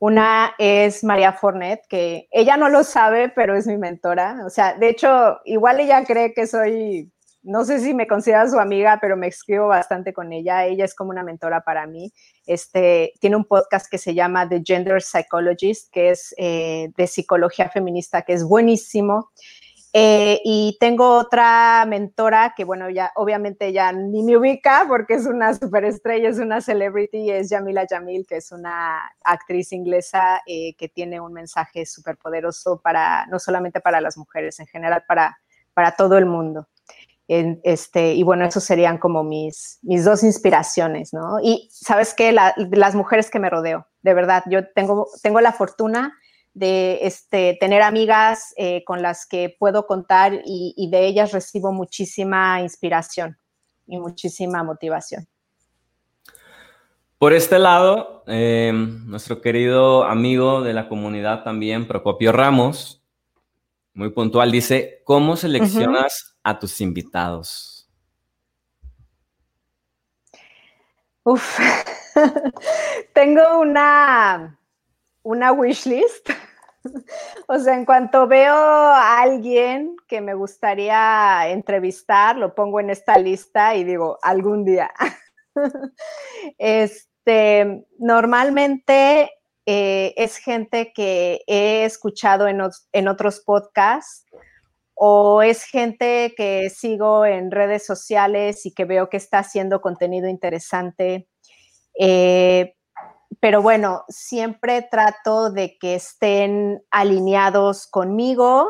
Una es María Fornet, que ella no lo sabe, pero es mi mentora. O sea, de hecho, igual ella cree que soy, no sé si me considera su amiga, pero me escribo bastante con ella. Ella es como una mentora para mí. Este, tiene un podcast que se llama The Gender Psychologist, que es eh, de psicología feminista, que es buenísimo. Eh, y tengo otra mentora que, bueno, ya obviamente ya ni me ubica porque es una superestrella, es una celebrity, es Yamila Jamil, que es una actriz inglesa eh, que tiene un mensaje súper poderoso para, no solamente para las mujeres, en general para, para todo el mundo. Este, y bueno, esos serían como mis, mis dos inspiraciones, ¿no? Y sabes qué, las mujeres que me rodeo, de verdad, yo tengo, tengo la fortuna de este, tener amigas eh, con las que puedo contar y, de ellas recibo muchísima inspiración. y muchísima motivación. Por este lado, em, nuestro querido amigo de la comunidad también, Procopio Ramos, muy puntual, dice, ¿cómo seleccionas a tus invitados? Uf, tengo una, una wish list. o sea, en cuanto veo a alguien que me gustaría entrevistar, lo pongo en esta lista y digo, algún día. este, normalmente eh, es gente que he escuchado en, otros podcasts o es gente que sigo en redes sociales y que veo que está haciendo contenido interesante. Eh, pero bueno, siempre trato de que estén alineados conmigo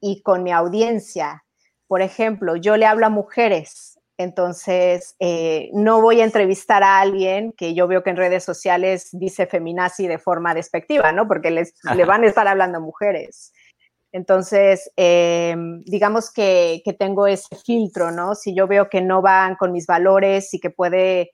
y con mi audiencia. Por ejemplo, yo le hablo a mujeres entonces, eh, no voy a entrevistar a alguien que yo veo que en redes sociales dice feminazi de forma despectiva, ¿no? Porque les, le van a estar hablando mujeres. Entonces, em, digamos que, tengo ese filtro, ¿no? Si yo veo que no van con mis valores y que puede,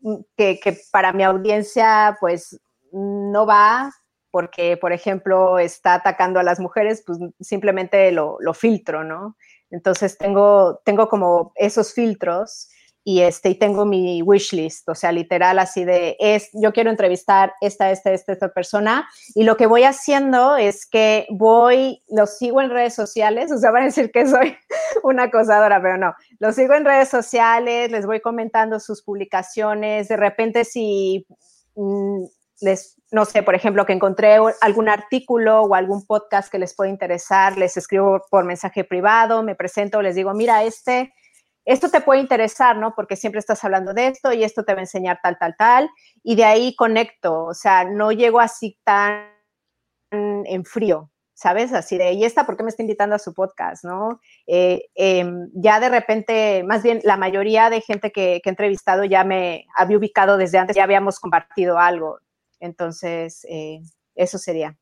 mm, que, para mi audiencia, pues no va, porque, por ejemplo, está atacando a las mujeres, pues simplemente lo, lo filtro, ¿no? Entonces tengo, tengo como esos filtros y, este, y tengo mi wish list, o sea, literal así de, es, yo quiero entrevistar esta, esta, esta, esta persona y lo que voy haciendo es que voy, los sigo en redes sociales, o sea, van a decir que soy una acosadora, pero no, los sigo en redes sociales, les voy comentando sus publicaciones, de repente si mm, les, no sé, por ejemplo, que encontré algún artículo o algún podcast que les puede interesar, les escribo por mensaje privado, me presento, les digo, mira, este, esto te puede interesar, ¿no? Porque siempre estás hablando de esto y esto te va a enseñar tal, tal, tal. Y de ahí conecto, o sea, no llego así tan en frío, ¿sabes? Así de, ¿y esta por qué me está invitando a su podcast, no? Eh, em, ya de repente, más bien la mayoría de gente que, que, he entrevistado ya me había ubicado desde antes, ya habíamos compartido algo. Entonces, eh, eso sería.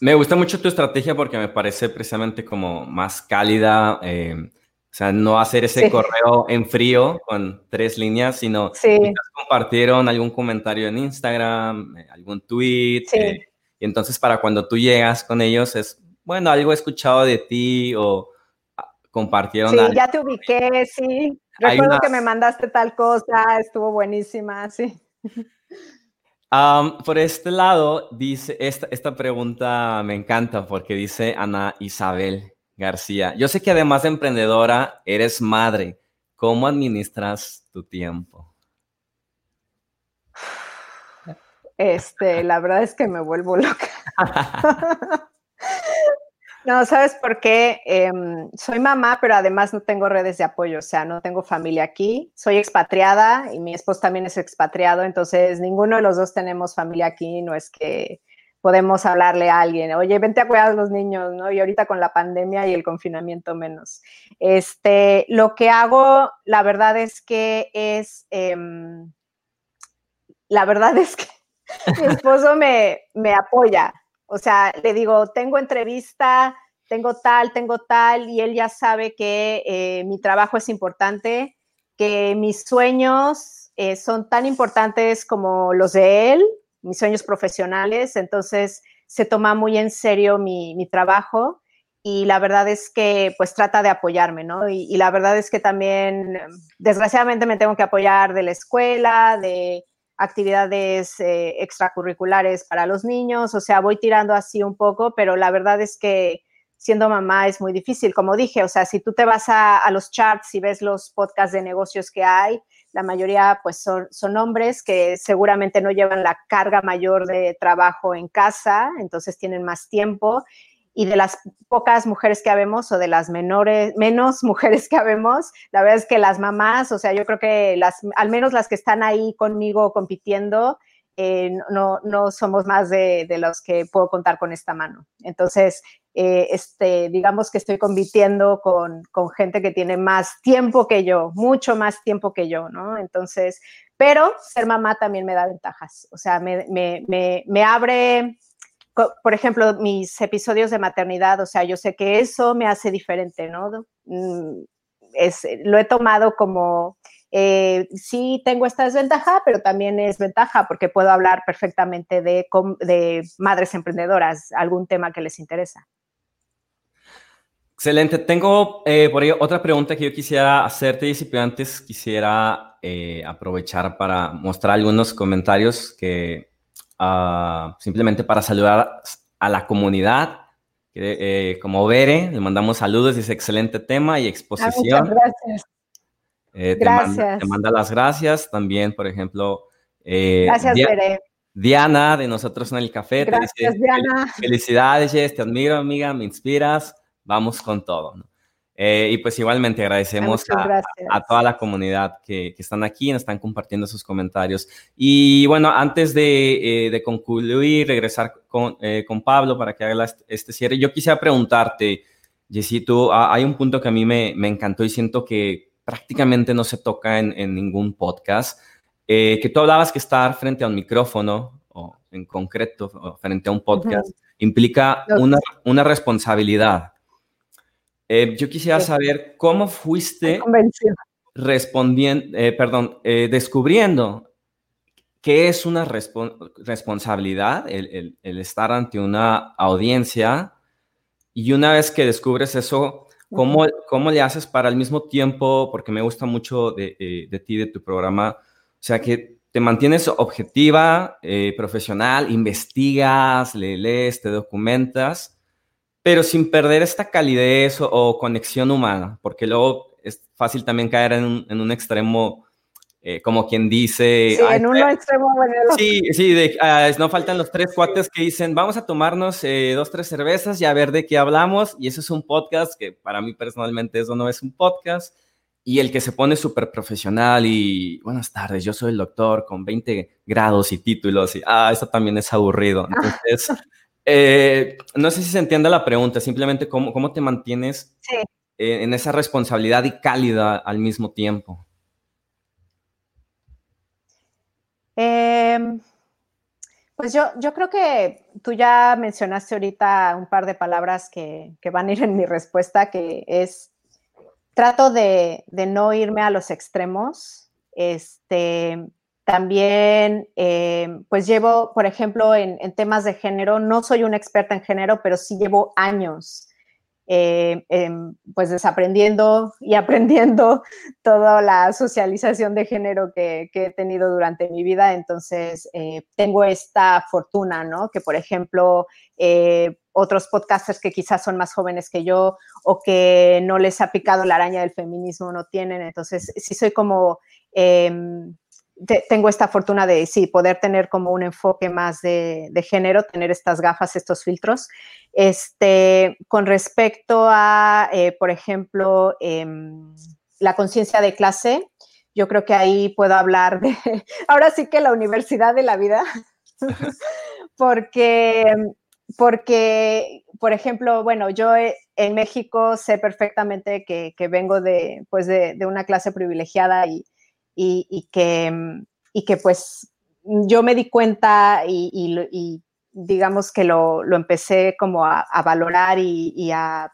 Me gusta mucho tu estrategia porque me parece precisamente como más cálida, eh, o sea, no hacer ese correo en frío con tres líneas, sino sí. compartieron algún comentario en Instagram, eh, algún tweet, y entonces para cuando tú llegas con ellos es, bueno, algo he escuchado de ti o ah, compartieron. Sí, ya te ubiqué, sí. Recuerdo que me mandaste tal cosa, estuvo buenísima, sí por este lado, dice, esta, esta pregunta me encanta porque dice Ana Isabel García. Yo sé que además de emprendedora, eres madre. ¿Cómo administras tu tiempo? Este, la verdad es que me vuelvo loca. No, ¿sabes por qué? Em, soy mamá, pero además no tengo redes de apoyo, o sea, no tengo familia aquí. Soy expatriada y mi esposo también es expatriado, entonces ninguno de los dos tenemos familia aquí, no es que podemos hablarle a alguien, oye, vente a cuidar a los niños, ¿no? Y ahorita con la pandemia y el confinamiento menos. Este, lo que hago, la verdad es que es, em, la verdad es que mi esposo me, me apoya, o sea, le digo, tengo entrevista, tengo tal, tengo tal, y él ya sabe que eh, mi trabajo es importante, que mis sueños eh, son tan importantes como los de él, mis sueños profesionales, entonces se toma muy en serio mi, trabajo y la verdad es que pues trata de apoyarme, ¿no? y, la verdad es que también, desgraciadamente me tengo que apoyar de la escuela, de actividades eh, extracurriculares para los niños, o sea, voy tirando así un poco, pero la verdad es que siendo mamá es muy difícil, como dije, o sea, si tú te vas a, los charts y ves los podcasts de negocios que hay, la mayoría pues son, son hombres que seguramente no llevan la carga mayor de trabajo en casa, entonces tienen más tiempo y de las pocas mujeres que habemos o de las menores, menos mujeres que habemos, la verdad es que las mamás, o sea, yo creo que las, al menos las que están ahí conmigo compitiendo, eh, no, no, somos más de, de, los que puedo contar con esta mano. Entonces, eh, este, digamos que estoy compitiendo con, con, gente que tiene más tiempo que yo, mucho más tiempo que yo, ¿no? Entonces, pero ser mamá también me da ventajas, o sea, me, me, me, me abre por ejemplo, mis episodios de maternidad, o sea, yo sé que eso me hace diferente, ¿no? Mm, es, lo he tomado como, eh, sí tengo esta desventaja, pero también es ventaja porque puedo hablar perfectamente de, madres emprendedoras, algún tema que les interesa. Excelente. Tengo eh, por ahí otra pregunta que yo quisiera hacerte, y pero antes quisiera eh, aprovechar para mostrar algunos comentarios que ah, simplemente para saludar a la comunidad. Eh, como Bere, le mandamos saludos, dice excelente tema y exposición. muchas gracias. Eh, gracias. Te manda, las gracias. También, por ejemplo, eh, gracias, Bere. Diana, de nosotros en el café. Gracias, te dice, Diana. Felicidades, Jess, te admiro, amiga, me inspiras. Vamos con todo. Eh, y pues igualmente agradecemos a, toda la comunidad que, que, están aquí, nos están compartiendo sus comentarios. Y bueno, antes de, de concluir, regresar con, con, Pablo para que haga este cierre, yo quisiera preguntarte, Jessy, tú, ah, hay un punto que a mí me, me encantó y siento que prácticamente no se toca en, ningún podcast, eh, que tú hablabas que estar frente a un micrófono, o en concreto, frente a un podcast, implica una, una, responsabilidad. Eh, yo quisiera saber cómo fuiste respondiendo, eh, perdón, descubriendo qué es una responsabilidad, el, el estar ante una audiencia, y una vez que descubres eso, ¿Cómo, ¿Cómo, le haces para al mismo tiempo, porque me gusta mucho de, eh, de ti, de tu programa, o sea, que te mantienes objetiva, eh, profesional, investigas, le lees, te documentas, pero sin perder esta calidez o, conexión humana, porque luego es fácil también caer en un, en un extremo eh, como quien dice... Sí, en uno extremo Sí, sí, ah, no faltan los tres cuates que dicen, vamos a tomarnos eh, dos, tres cervezas y a ver de qué hablamos, y eso es un podcast, que para mí personalmente eso no es un podcast, y el que se pone súper profesional y, buenas tardes, yo soy el doctor con 20 grados y títulos, y, ah, eso también es aburrido. Entonces, eh, no sé si se entiende la pregunta, simplemente cómo, cómo te mantienes en esa responsabilidad y cálida al mismo tiempo. Em, pues yo, yo creo que tú ya mencionaste ahorita un par de palabras que, van a ir en mi respuesta, que es trato de, no irme a los extremos. Este, también, em, pues llevo, por ejemplo, en, temas de género, no soy una experta en género, pero sí llevo años eh, em, pues desaprendiendo y aprendiendo toda la socialización de género que, he tenido durante mi vida. Entonces, eh, tengo esta fortuna, ¿no? Que, por ejemplo, eh, otros podcasters que quizás son más jóvenes que yo o que no les ha picado la araña del feminismo no tienen. Entonces, sí soy como tengo esta fortuna de, sí, poder tener como un enfoque más de, género, tener estas gafas, estos filtros. Este, con respecto a, eh, por ejemplo, em, la conciencia de clase, yo creo que ahí puedo hablar de, ahora sí que la universidad de la vida, porque, porque, por ejemplo, bueno, yo en México sé perfectamente que, vengo de, pues de una clase privilegiada y, y, que, mm, y que pues yo me di cuenta y, digamos que lo, empecé como a, valorar y, a,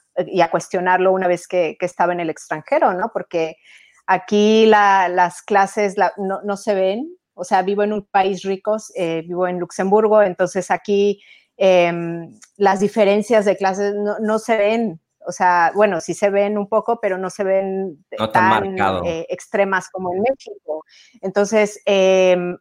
cuestionarlo una vez que, estaba en el extranjero, ¿no? Porque aquí las clases no, se ven, o sea, vivo en un país rico, eh, vivo en Luxemburgo, entonces aquí em, las diferencias de clases no, se ven o sea, bueno, sí se ven un poco, pero no se ven tan, eh, extremas como en México. Entonces, em,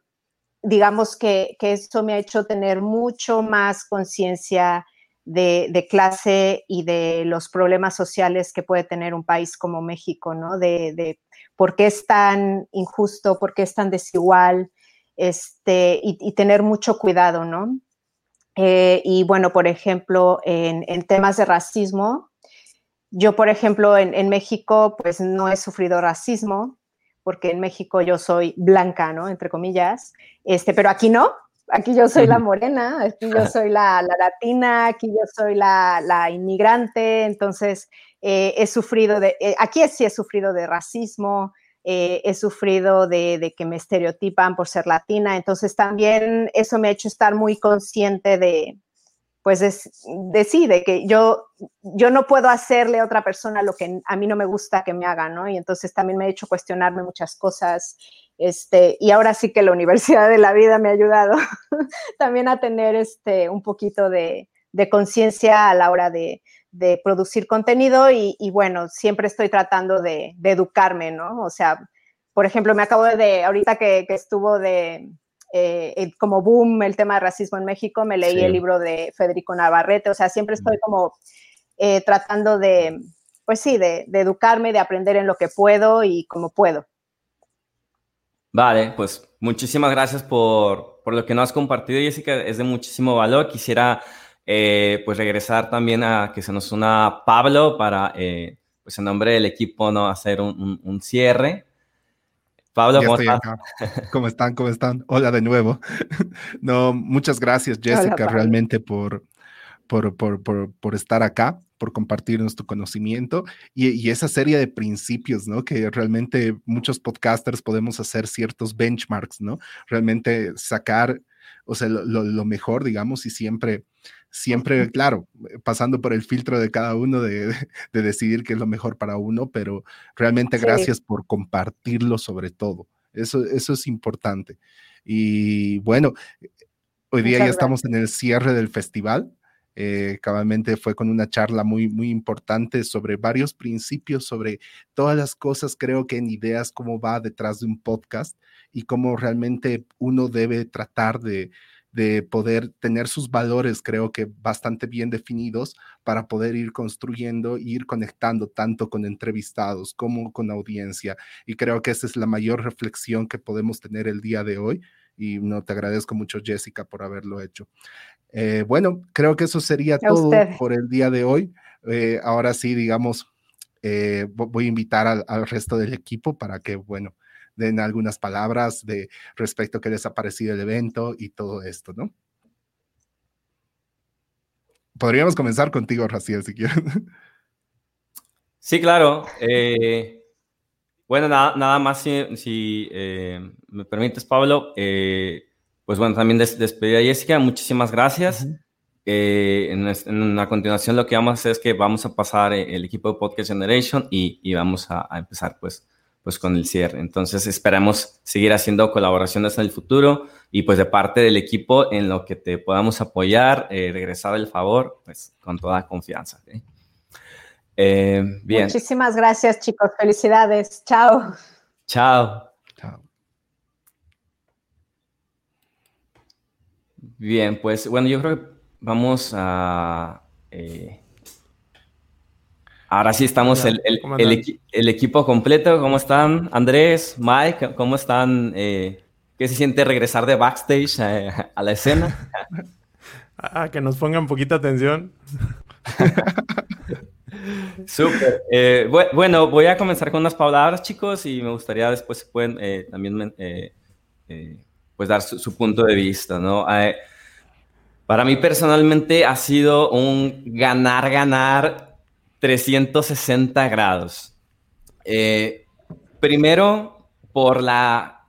digamos que, que, esto me ha hecho tener mucho más conciencia de, clase y de los problemas sociales que puede tener un país como México, ¿no? De, por qué es tan injusto, por qué es tan desigual, este, y, tener mucho cuidado, ¿no? Eh, y bueno, por ejemplo, en, en, temas de racismo, yo, por ejemplo, en, México, pues no he sufrido racismo, porque en México yo soy blanca, ¿no? Entre comillas, este, pero aquí no, aquí yo soy la morena, aquí yo soy la, latina, aquí yo soy la, inmigrante, entonces eh, he sufrido de, eh, aquí sí he sufrido de racismo, eh, he sufrido de, de, que me estereotipan por ser latina, entonces también eso me ha hecho estar muy consciente de, pues decide que yo, yo no puedo hacerle a otra persona lo que a mí no me gusta que me haga, ¿no? Y entonces también me ha hecho cuestionarme muchas cosas. Este, y ahora sí que la Universidad de la Vida me ha ayudado también a tener este, un poquito de, conciencia a la hora de, producir contenido y, bueno, siempre estoy tratando de, educarme, ¿no? O sea, por ejemplo, me acabo de, ahorita que estuvo de, eh, como boom el tema de racismo en México, me leí el libro de Federico Navarrete, o sea, siempre estoy como eh, tratando de, pues sí, de, educarme, de aprender en lo que puedo y como puedo. Vale, pues muchísimas gracias por, por lo que nos has compartido, Jessica, es de muchísimo valor. Quisiera eh, pues regresar también a que se nos una Pablo para, pues en nombre del equipo, ¿no? hacer un, un cierre. Pablo, ¿cómo estás? ¿Cómo están? ¿Cómo están? Hola de nuevo. No, muchas gracias, Jessica, realmente por, por, por, por, estar acá, por compartirnos tu conocimiento y, y, esa serie de principios, ¿no? Que realmente muchos podcasters podemos hacer ciertos benchmarks, ¿no? Realmente sacar, o sea, lo, lo mejor, digamos, y siempre siempre, claro, pasando por el filtro de cada uno de, decidir qué es lo mejor para uno, pero realmente gracias por compartirlo sobre todo. Eso, eso es importante. Y bueno, hoy día ya estamos en el cierre del festival. Eh, cabalmente fue con una charla muy, muy importante sobre varios principios, sobre todas las cosas, creo que en ideas, cómo va detrás de un podcast y cómo realmente uno debe tratar de, de poder tener sus valores, creo que bastante bien definidos para poder ir construyendo e ir conectando tanto con entrevistados como con audiencia. Y creo que esa es la mayor reflexión que podemos tener el día de hoy. Y no te agradezco mucho, Jessica, por haberlo hecho. Eh, bueno, creo que eso sería todo por el día de hoy. Eh, ahora sí, digamos, eh, voy a invitar al, al resto del equipo para que, bueno, den algunas palabras de respecto a qué les ha parecido el evento y todo esto, ¿no? Podríamos comenzar contigo, Raciel, si quieres. Sí, claro. Eh, bueno, nada, nada, más si, eh, me permites, Pablo. Eh, pues bueno, también despedir a Jessica. Muchísimas gracias. en, en, a continuación lo que vamos a hacer es que vamos a pasar el equipo de Podcast Generation y, y vamos a, a empezar pues pues con el cierre. Entonces esperamos seguir haciendo colaboraciones en el futuro y pues de parte del equipo en lo que te podamos apoyar, eh, regresar el favor, pues con toda confianza. Eh, bien. Muchísimas gracias chicos, felicidades. Chao. Chao. Chao. Bien, pues bueno, yo creo que vamos a... Eh, Ahora sí estamos el, el, equipo completo. ¿Cómo están? Andrés, Mike, ¿cómo están? Eh, ¿Qué se siente regresar de backstage eh, a la escena? ah, que nos pongan poquita atención. Súper. Eh, bueno, voy a comenzar con unas palabras, chicos, y me gustaría después pueden también pues dar su, su, punto de vista, ¿no? para mí personalmente ha sido un ganar, ganar 360 grados. Eh, primero, por la,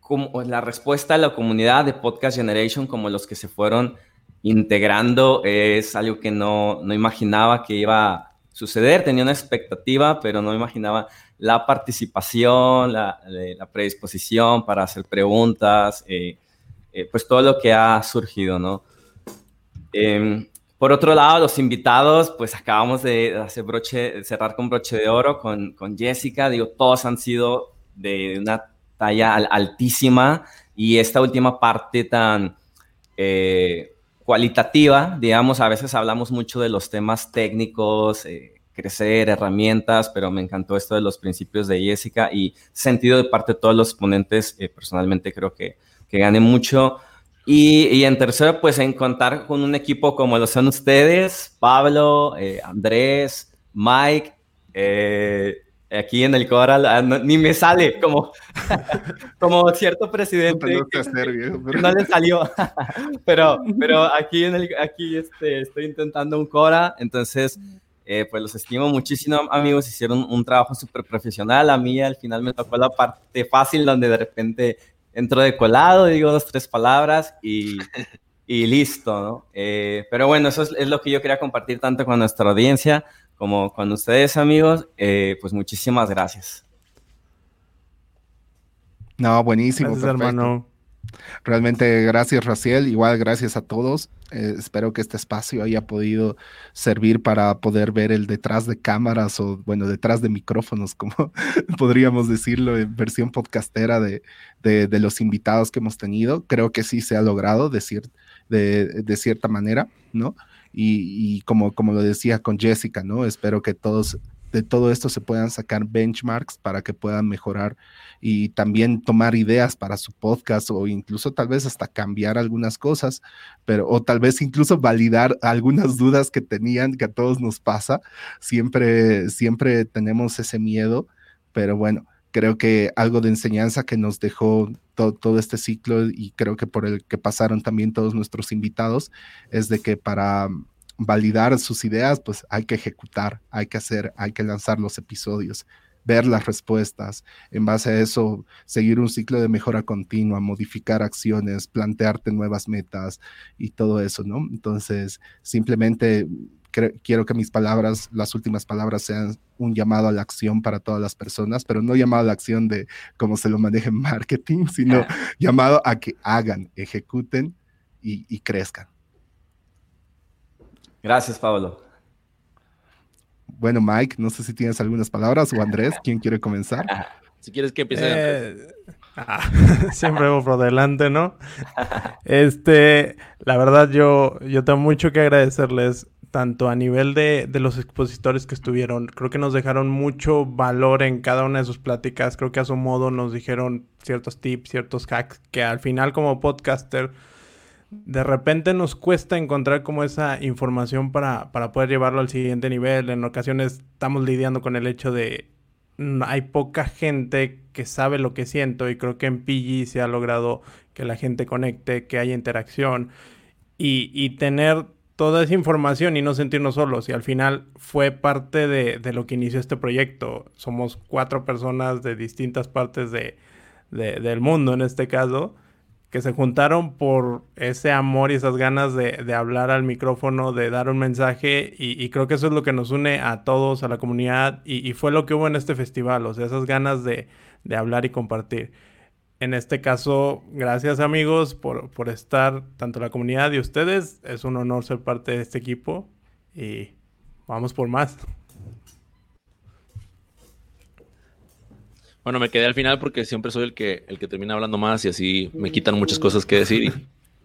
como, la respuesta de la comunidad de Podcast Generation, como los que se fueron integrando, es algo que no, no imaginaba que iba a suceder. Tenía una expectativa, pero no imaginaba la participación, la, predisposición para hacer preguntas, eh, eh, pues todo lo que ha surgido, ¿no? Em, por otro lado, los invitados, pues acabamos de cerrar con broche de oro con, con Jessica. Digo, todos han sido de una talla altísima y esta última parte tan eh, cualitativa, digamos, a veces hablamos mucho de los temas técnicos, eh, crecer, herramientas, pero me encantó esto de los principios de Jessica y sentido de parte de todos los ponentes, eh, personalmente creo que, que gané mucho. Y, en tercero, pues en contar con un equipo como lo son ustedes, Pablo, eh, Andrés, Mike, eh, aquí en el coral, ah, ni me sale como, como cierto presidente. No, le salió, pero, pero aquí, en el, aquí este, estoy intentando un Cora, entonces eh, pues los estimo muchísimo amigos, hicieron un trabajo súper profesional, a mí al final me tocó la parte fácil donde de repente entro de colado, digo dos, tres palabras y, y listo, ¿no? Eh, pero bueno, eso es, lo que yo quería compartir tanto con nuestra audiencia como con ustedes, amigos. Eh, pues muchísimas gracias. No, buenísimo. Gracias, hermano. Realmente gracias, Raciel. Igual gracias a todos. Eh, espero que este espacio haya podido servir para poder ver el detrás de cámaras o, bueno, detrás de micrófonos, como podríamos decirlo en versión podcastera de, de, los invitados que hemos tenido. Creo que sí se ha logrado decir de, de cierta manera, ¿no? Y, y, como, como lo decía con Jessica, ¿no? Espero que todos de todo esto se puedan sacar benchmarks para que puedan mejorar y también tomar ideas para su podcast o incluso tal vez hasta cambiar algunas cosas, pero o tal vez incluso validar algunas dudas que tenían, que a todos nos pasa. Siempre, siempre tenemos ese miedo, pero bueno, creo que algo de enseñanza que nos dejó todo, este ciclo y creo que por el que pasaron también todos nuestros invitados es de que para validar sus ideas, pues hay que ejecutar, hay que hacer, hay que lanzar los episodios ver las respuestas, en base a eso seguir un ciclo de mejora continua, modificar acciones, plantearte nuevas metas y todo eso, ¿no? Entonces, simplemente quiero que mis palabras, las últimas palabras sean un llamado a la acción para todas las personas, pero no llamado a la acción de cómo se lo maneja en marketing, sino llamado a que hagan, ejecuten y, y crezcan. Gracias, Pablo. Bueno, Mike, no sé si tienes algunas palabras o Andrés, ¿quién quiere comenzar? Si quieres que empiece. Eh, ah, siempre voy por delante, ¿no? Este, la verdad, yo, yo tengo mucho que agradecerles, tanto a nivel de, de, los expositores que estuvieron. Creo que nos dejaron mucho valor en cada una de sus pláticas. Creo que a su modo nos dijeron ciertos tips, ciertos hacks, que al final, como podcaster, de repente nos cuesta encontrar como esa información para, para poder llevarlo al siguiente nivel. En ocasiones estamos lidiando con el hecho de hay poca gente que sabe lo que siento y creo que en PG se ha logrado que la gente conecte, que haya interacción y, y tener toda esa información y no sentirnos solos. Y al final fue parte de, de, lo que inició este proyecto. Somos cuatro personas de distintas partes de, del mundo en este caso que se juntaron por ese amor y esas ganas de, hablar al micrófono, de dar un mensaje y, creo que eso es lo que nos une a todos, a la comunidad y, fue lo que hubo en este festival, o sea, esas ganas de, hablar y compartir. En este caso, gracias amigos por, por estar, tanto la comunidad y ustedes, es un honor ser parte de este equipo y vamos por más. Bueno, me quedé al final porque siempre soy el que, el que termina hablando más y así me quitan muchas cosas que decir y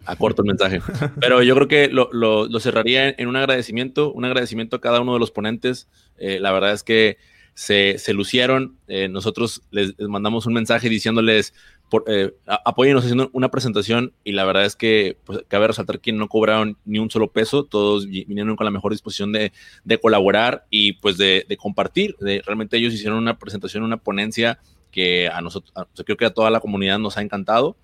acorto el mensaje. Pero yo creo que lo, lo, cerraría en, un agradecimiento, un agradecimiento a cada uno de los ponentes. Eh, la verdad es que se, se lucieron. Eh, nosotros les, mandamos un mensaje diciéndoles, por, eh, apóyenos haciendo una presentación y la verdad es que pues, cabe resaltar que no cobraron ni un solo peso, todos vinieron con la mejor disposición de, de colaborar y pues de, de, compartir. De, realmente ellos hicieron una presentación, una ponencia que a nosotros, creo que a toda la comunidad nos ha encantado.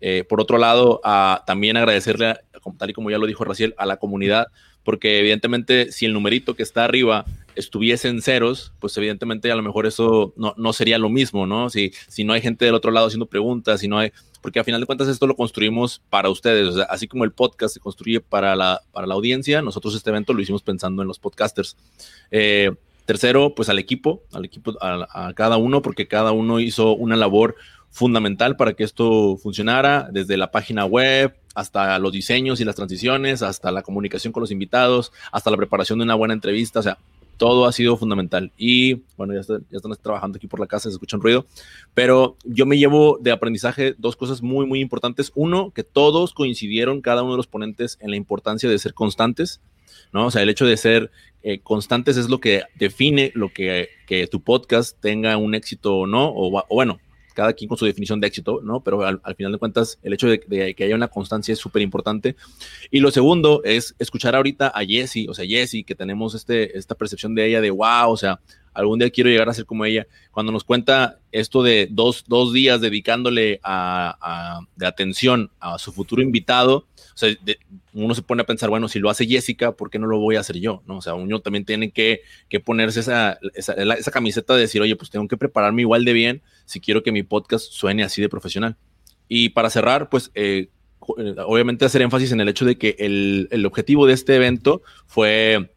Eh, por otro lado, a, también agradecerle, tal y como ya lo dijo Raciel, a la comunidad, porque evidentemente si el numerito que está arriba estuviese en ceros, pues evidentemente a lo mejor eso no, no, sería lo mismo, ¿no? Si, si no hay gente del otro lado haciendo preguntas, si no hay, porque a final de cuentas esto lo construimos para ustedes, o sea, así como el podcast se construye para la, para la audiencia, nosotros este evento lo hicimos pensando en los podcasters. Eh, tercero, pues al equipo, al equipo, a, cada uno, porque cada uno hizo una labor fundamental para que esto funcionara, desde la página web hasta los diseños y las transiciones, hasta la comunicación con los invitados, hasta la preparación de una buena entrevista, o sea, todo ha sido fundamental. Y bueno, ya, ya están trabajando aquí por la casa, se escucha un ruido, pero yo me llevo de aprendizaje dos cosas muy, muy importantes. Uno, que todos coincidieron, cada uno de los ponentes, en la importancia de ser constantes, ¿no? O sea, el hecho de ser eh, constantes es lo que define lo que, que, tu podcast tenga un éxito o no, o, bueno, cada quien con su definición de éxito, ¿no? Pero al, final de cuentas, el hecho de, que haya una constancia es súper importante. Y lo segundo es escuchar ahorita a Jessie, o sea, Jessie, que tenemos este, esta percepción de ella de, wow, o sea, algún día quiero llegar a ser como ella. Cuando nos cuenta esto de dos, dos días dedicándole a, de atención a su futuro invitado, o sea, uno se pone a pensar, bueno, si lo hace Jessica, ¿por qué no lo voy a hacer yo? ¿No? O sea, uno también tiene que, que ponerse esa, esa, camiseta de decir, oye, pues tengo que prepararme igual de bien si quiero que mi podcast suene así de profesional. Y para cerrar, pues eh, obviamente hacer énfasis en el hecho de que el, el objetivo de este evento fue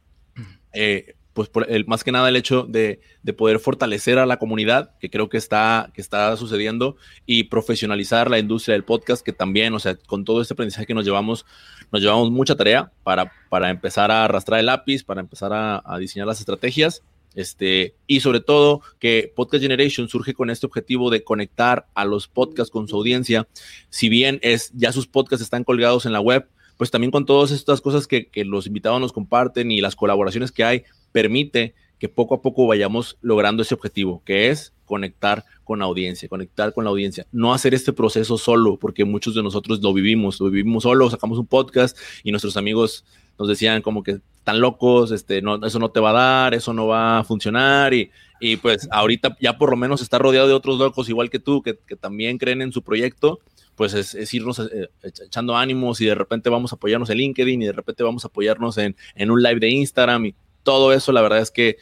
eh, pues por el, más que nada el hecho de, de, poder fortalecer a la comunidad, que creo que está, que está sucediendo, y profesionalizar la industria del podcast, que también, o sea, con todo este aprendizaje que nos llevamos, nos llevamos mucha tarea para, para empezar a arrastrar el lápiz, para empezar a, a diseñar las estrategias. Este, y sobre todo que Podcast Generation surge con este objetivo de conectar a los podcasts con su audiencia. Si bien es, ya sus podcasts están colgados en la web, pues también con todas estas cosas que, que los invitados nos comparten y las colaboraciones que hay, permite que poco a poco vayamos logrando ese objetivo, que es conectar con la audiencia, conectar con la audiencia, no hacer este proceso solo, porque muchos de nosotros lo vivimos, lo vivimos solo, sacamos un podcast y nuestros amigos nos decían como que están locos, este, no, eso no te va a dar, eso no va a funcionar y, y pues ahorita ya por lo menos está rodeado de otros locos igual que tú, que, que también creen en su proyecto, pues es, es irnos eh, echando ánimos y de repente vamos a apoyarnos en LinkedIn y de repente vamos a apoyarnos en, en un live de Instagram y todo eso, la verdad es que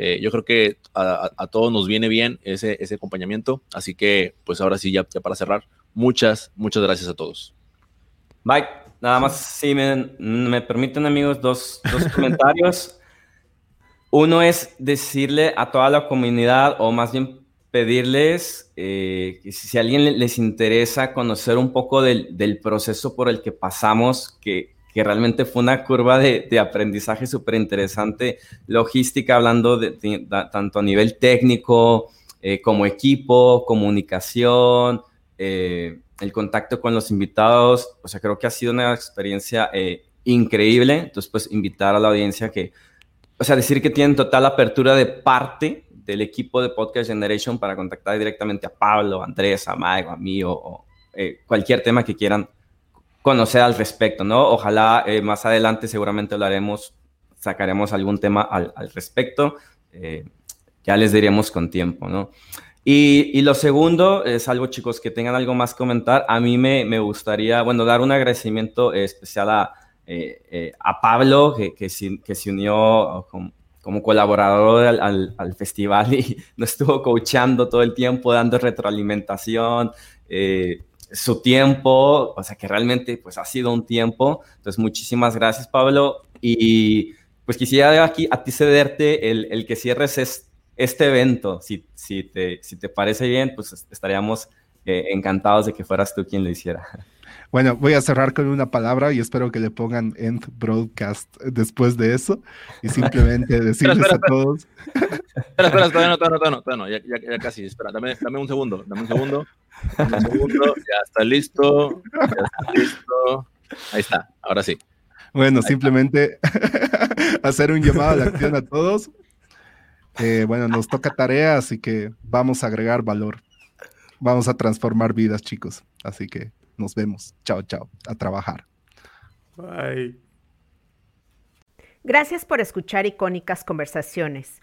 eh, yo creo que a, a, todos nos viene bien ese, ese acompañamiento. Así que, pues ahora sí, ya, ya, para cerrar, muchas, muchas gracias a todos. Mike, nada más, si me, me permiten, amigos, dos, dos comentarios. Uno es decirle a toda la comunidad, o más bien pedirles eh, que si a alguien les interesa conocer un poco del, del proceso por el que pasamos, que, que realmente fue una curva de, aprendizaje súper interesante, logística, hablando tanto a nivel técnico eh, como equipo, comunicación, eh, el contacto con los invitados, o sea, creo que ha sido una experiencia eh, increíble, entonces pues invitar a la audiencia que, o sea, decir que tienen total apertura de parte del equipo de Podcast Generation para contactar directamente a Pablo, a Andrés, a Mike, a mí o, cualquier tema que quieran conocer al respecto, ¿no? Ojalá eh, más adelante seguramente lo haremos, sacaremos algún tema al, al respecto, eh, ya les diremos con tiempo, ¿no? Y, y, lo segundo es algo, chicos, que tengan algo más que comentar. A mí me, me gustaría, bueno, dar un agradecimiento especial a, eh, a Pablo, que, que, se, que se unió con, como colaborador al, al, al, festival y nos estuvo coachando todo el tiempo, dando retroalimentación, eh, su tiempo, o sea que realmente pues ha sido un tiempo. Entonces muchísimas gracias Pablo y pues quisiera aquí a ti cederte el, el que cierres es, este evento. Si, si, te, si te parece bien, pues estaríamos eh, encantados de que fueras tú quien lo hiciera. Bueno, voy a cerrar con una palabra y espero que le pongan end broadcast después de eso y simplemente decirles espera, espera, a todos. Espera, espera, todavía no, todavía no, todavía no, ya, ya, ya, casi, espera, dame, dame un segundo, dame un segundo, un segundo, ya está listo, ya está listo, ahí está, ahora sí. Bueno, ahí simplemente hacer un llamado a la acción a todos. Eh, bueno, nos toca tarea, así que vamos a agregar valor. Vamos a transformar vidas, chicos. Así que nos vemos. Chao, chao. A trabajar. Bye. Gracias por escuchar Icónicas Conversaciones,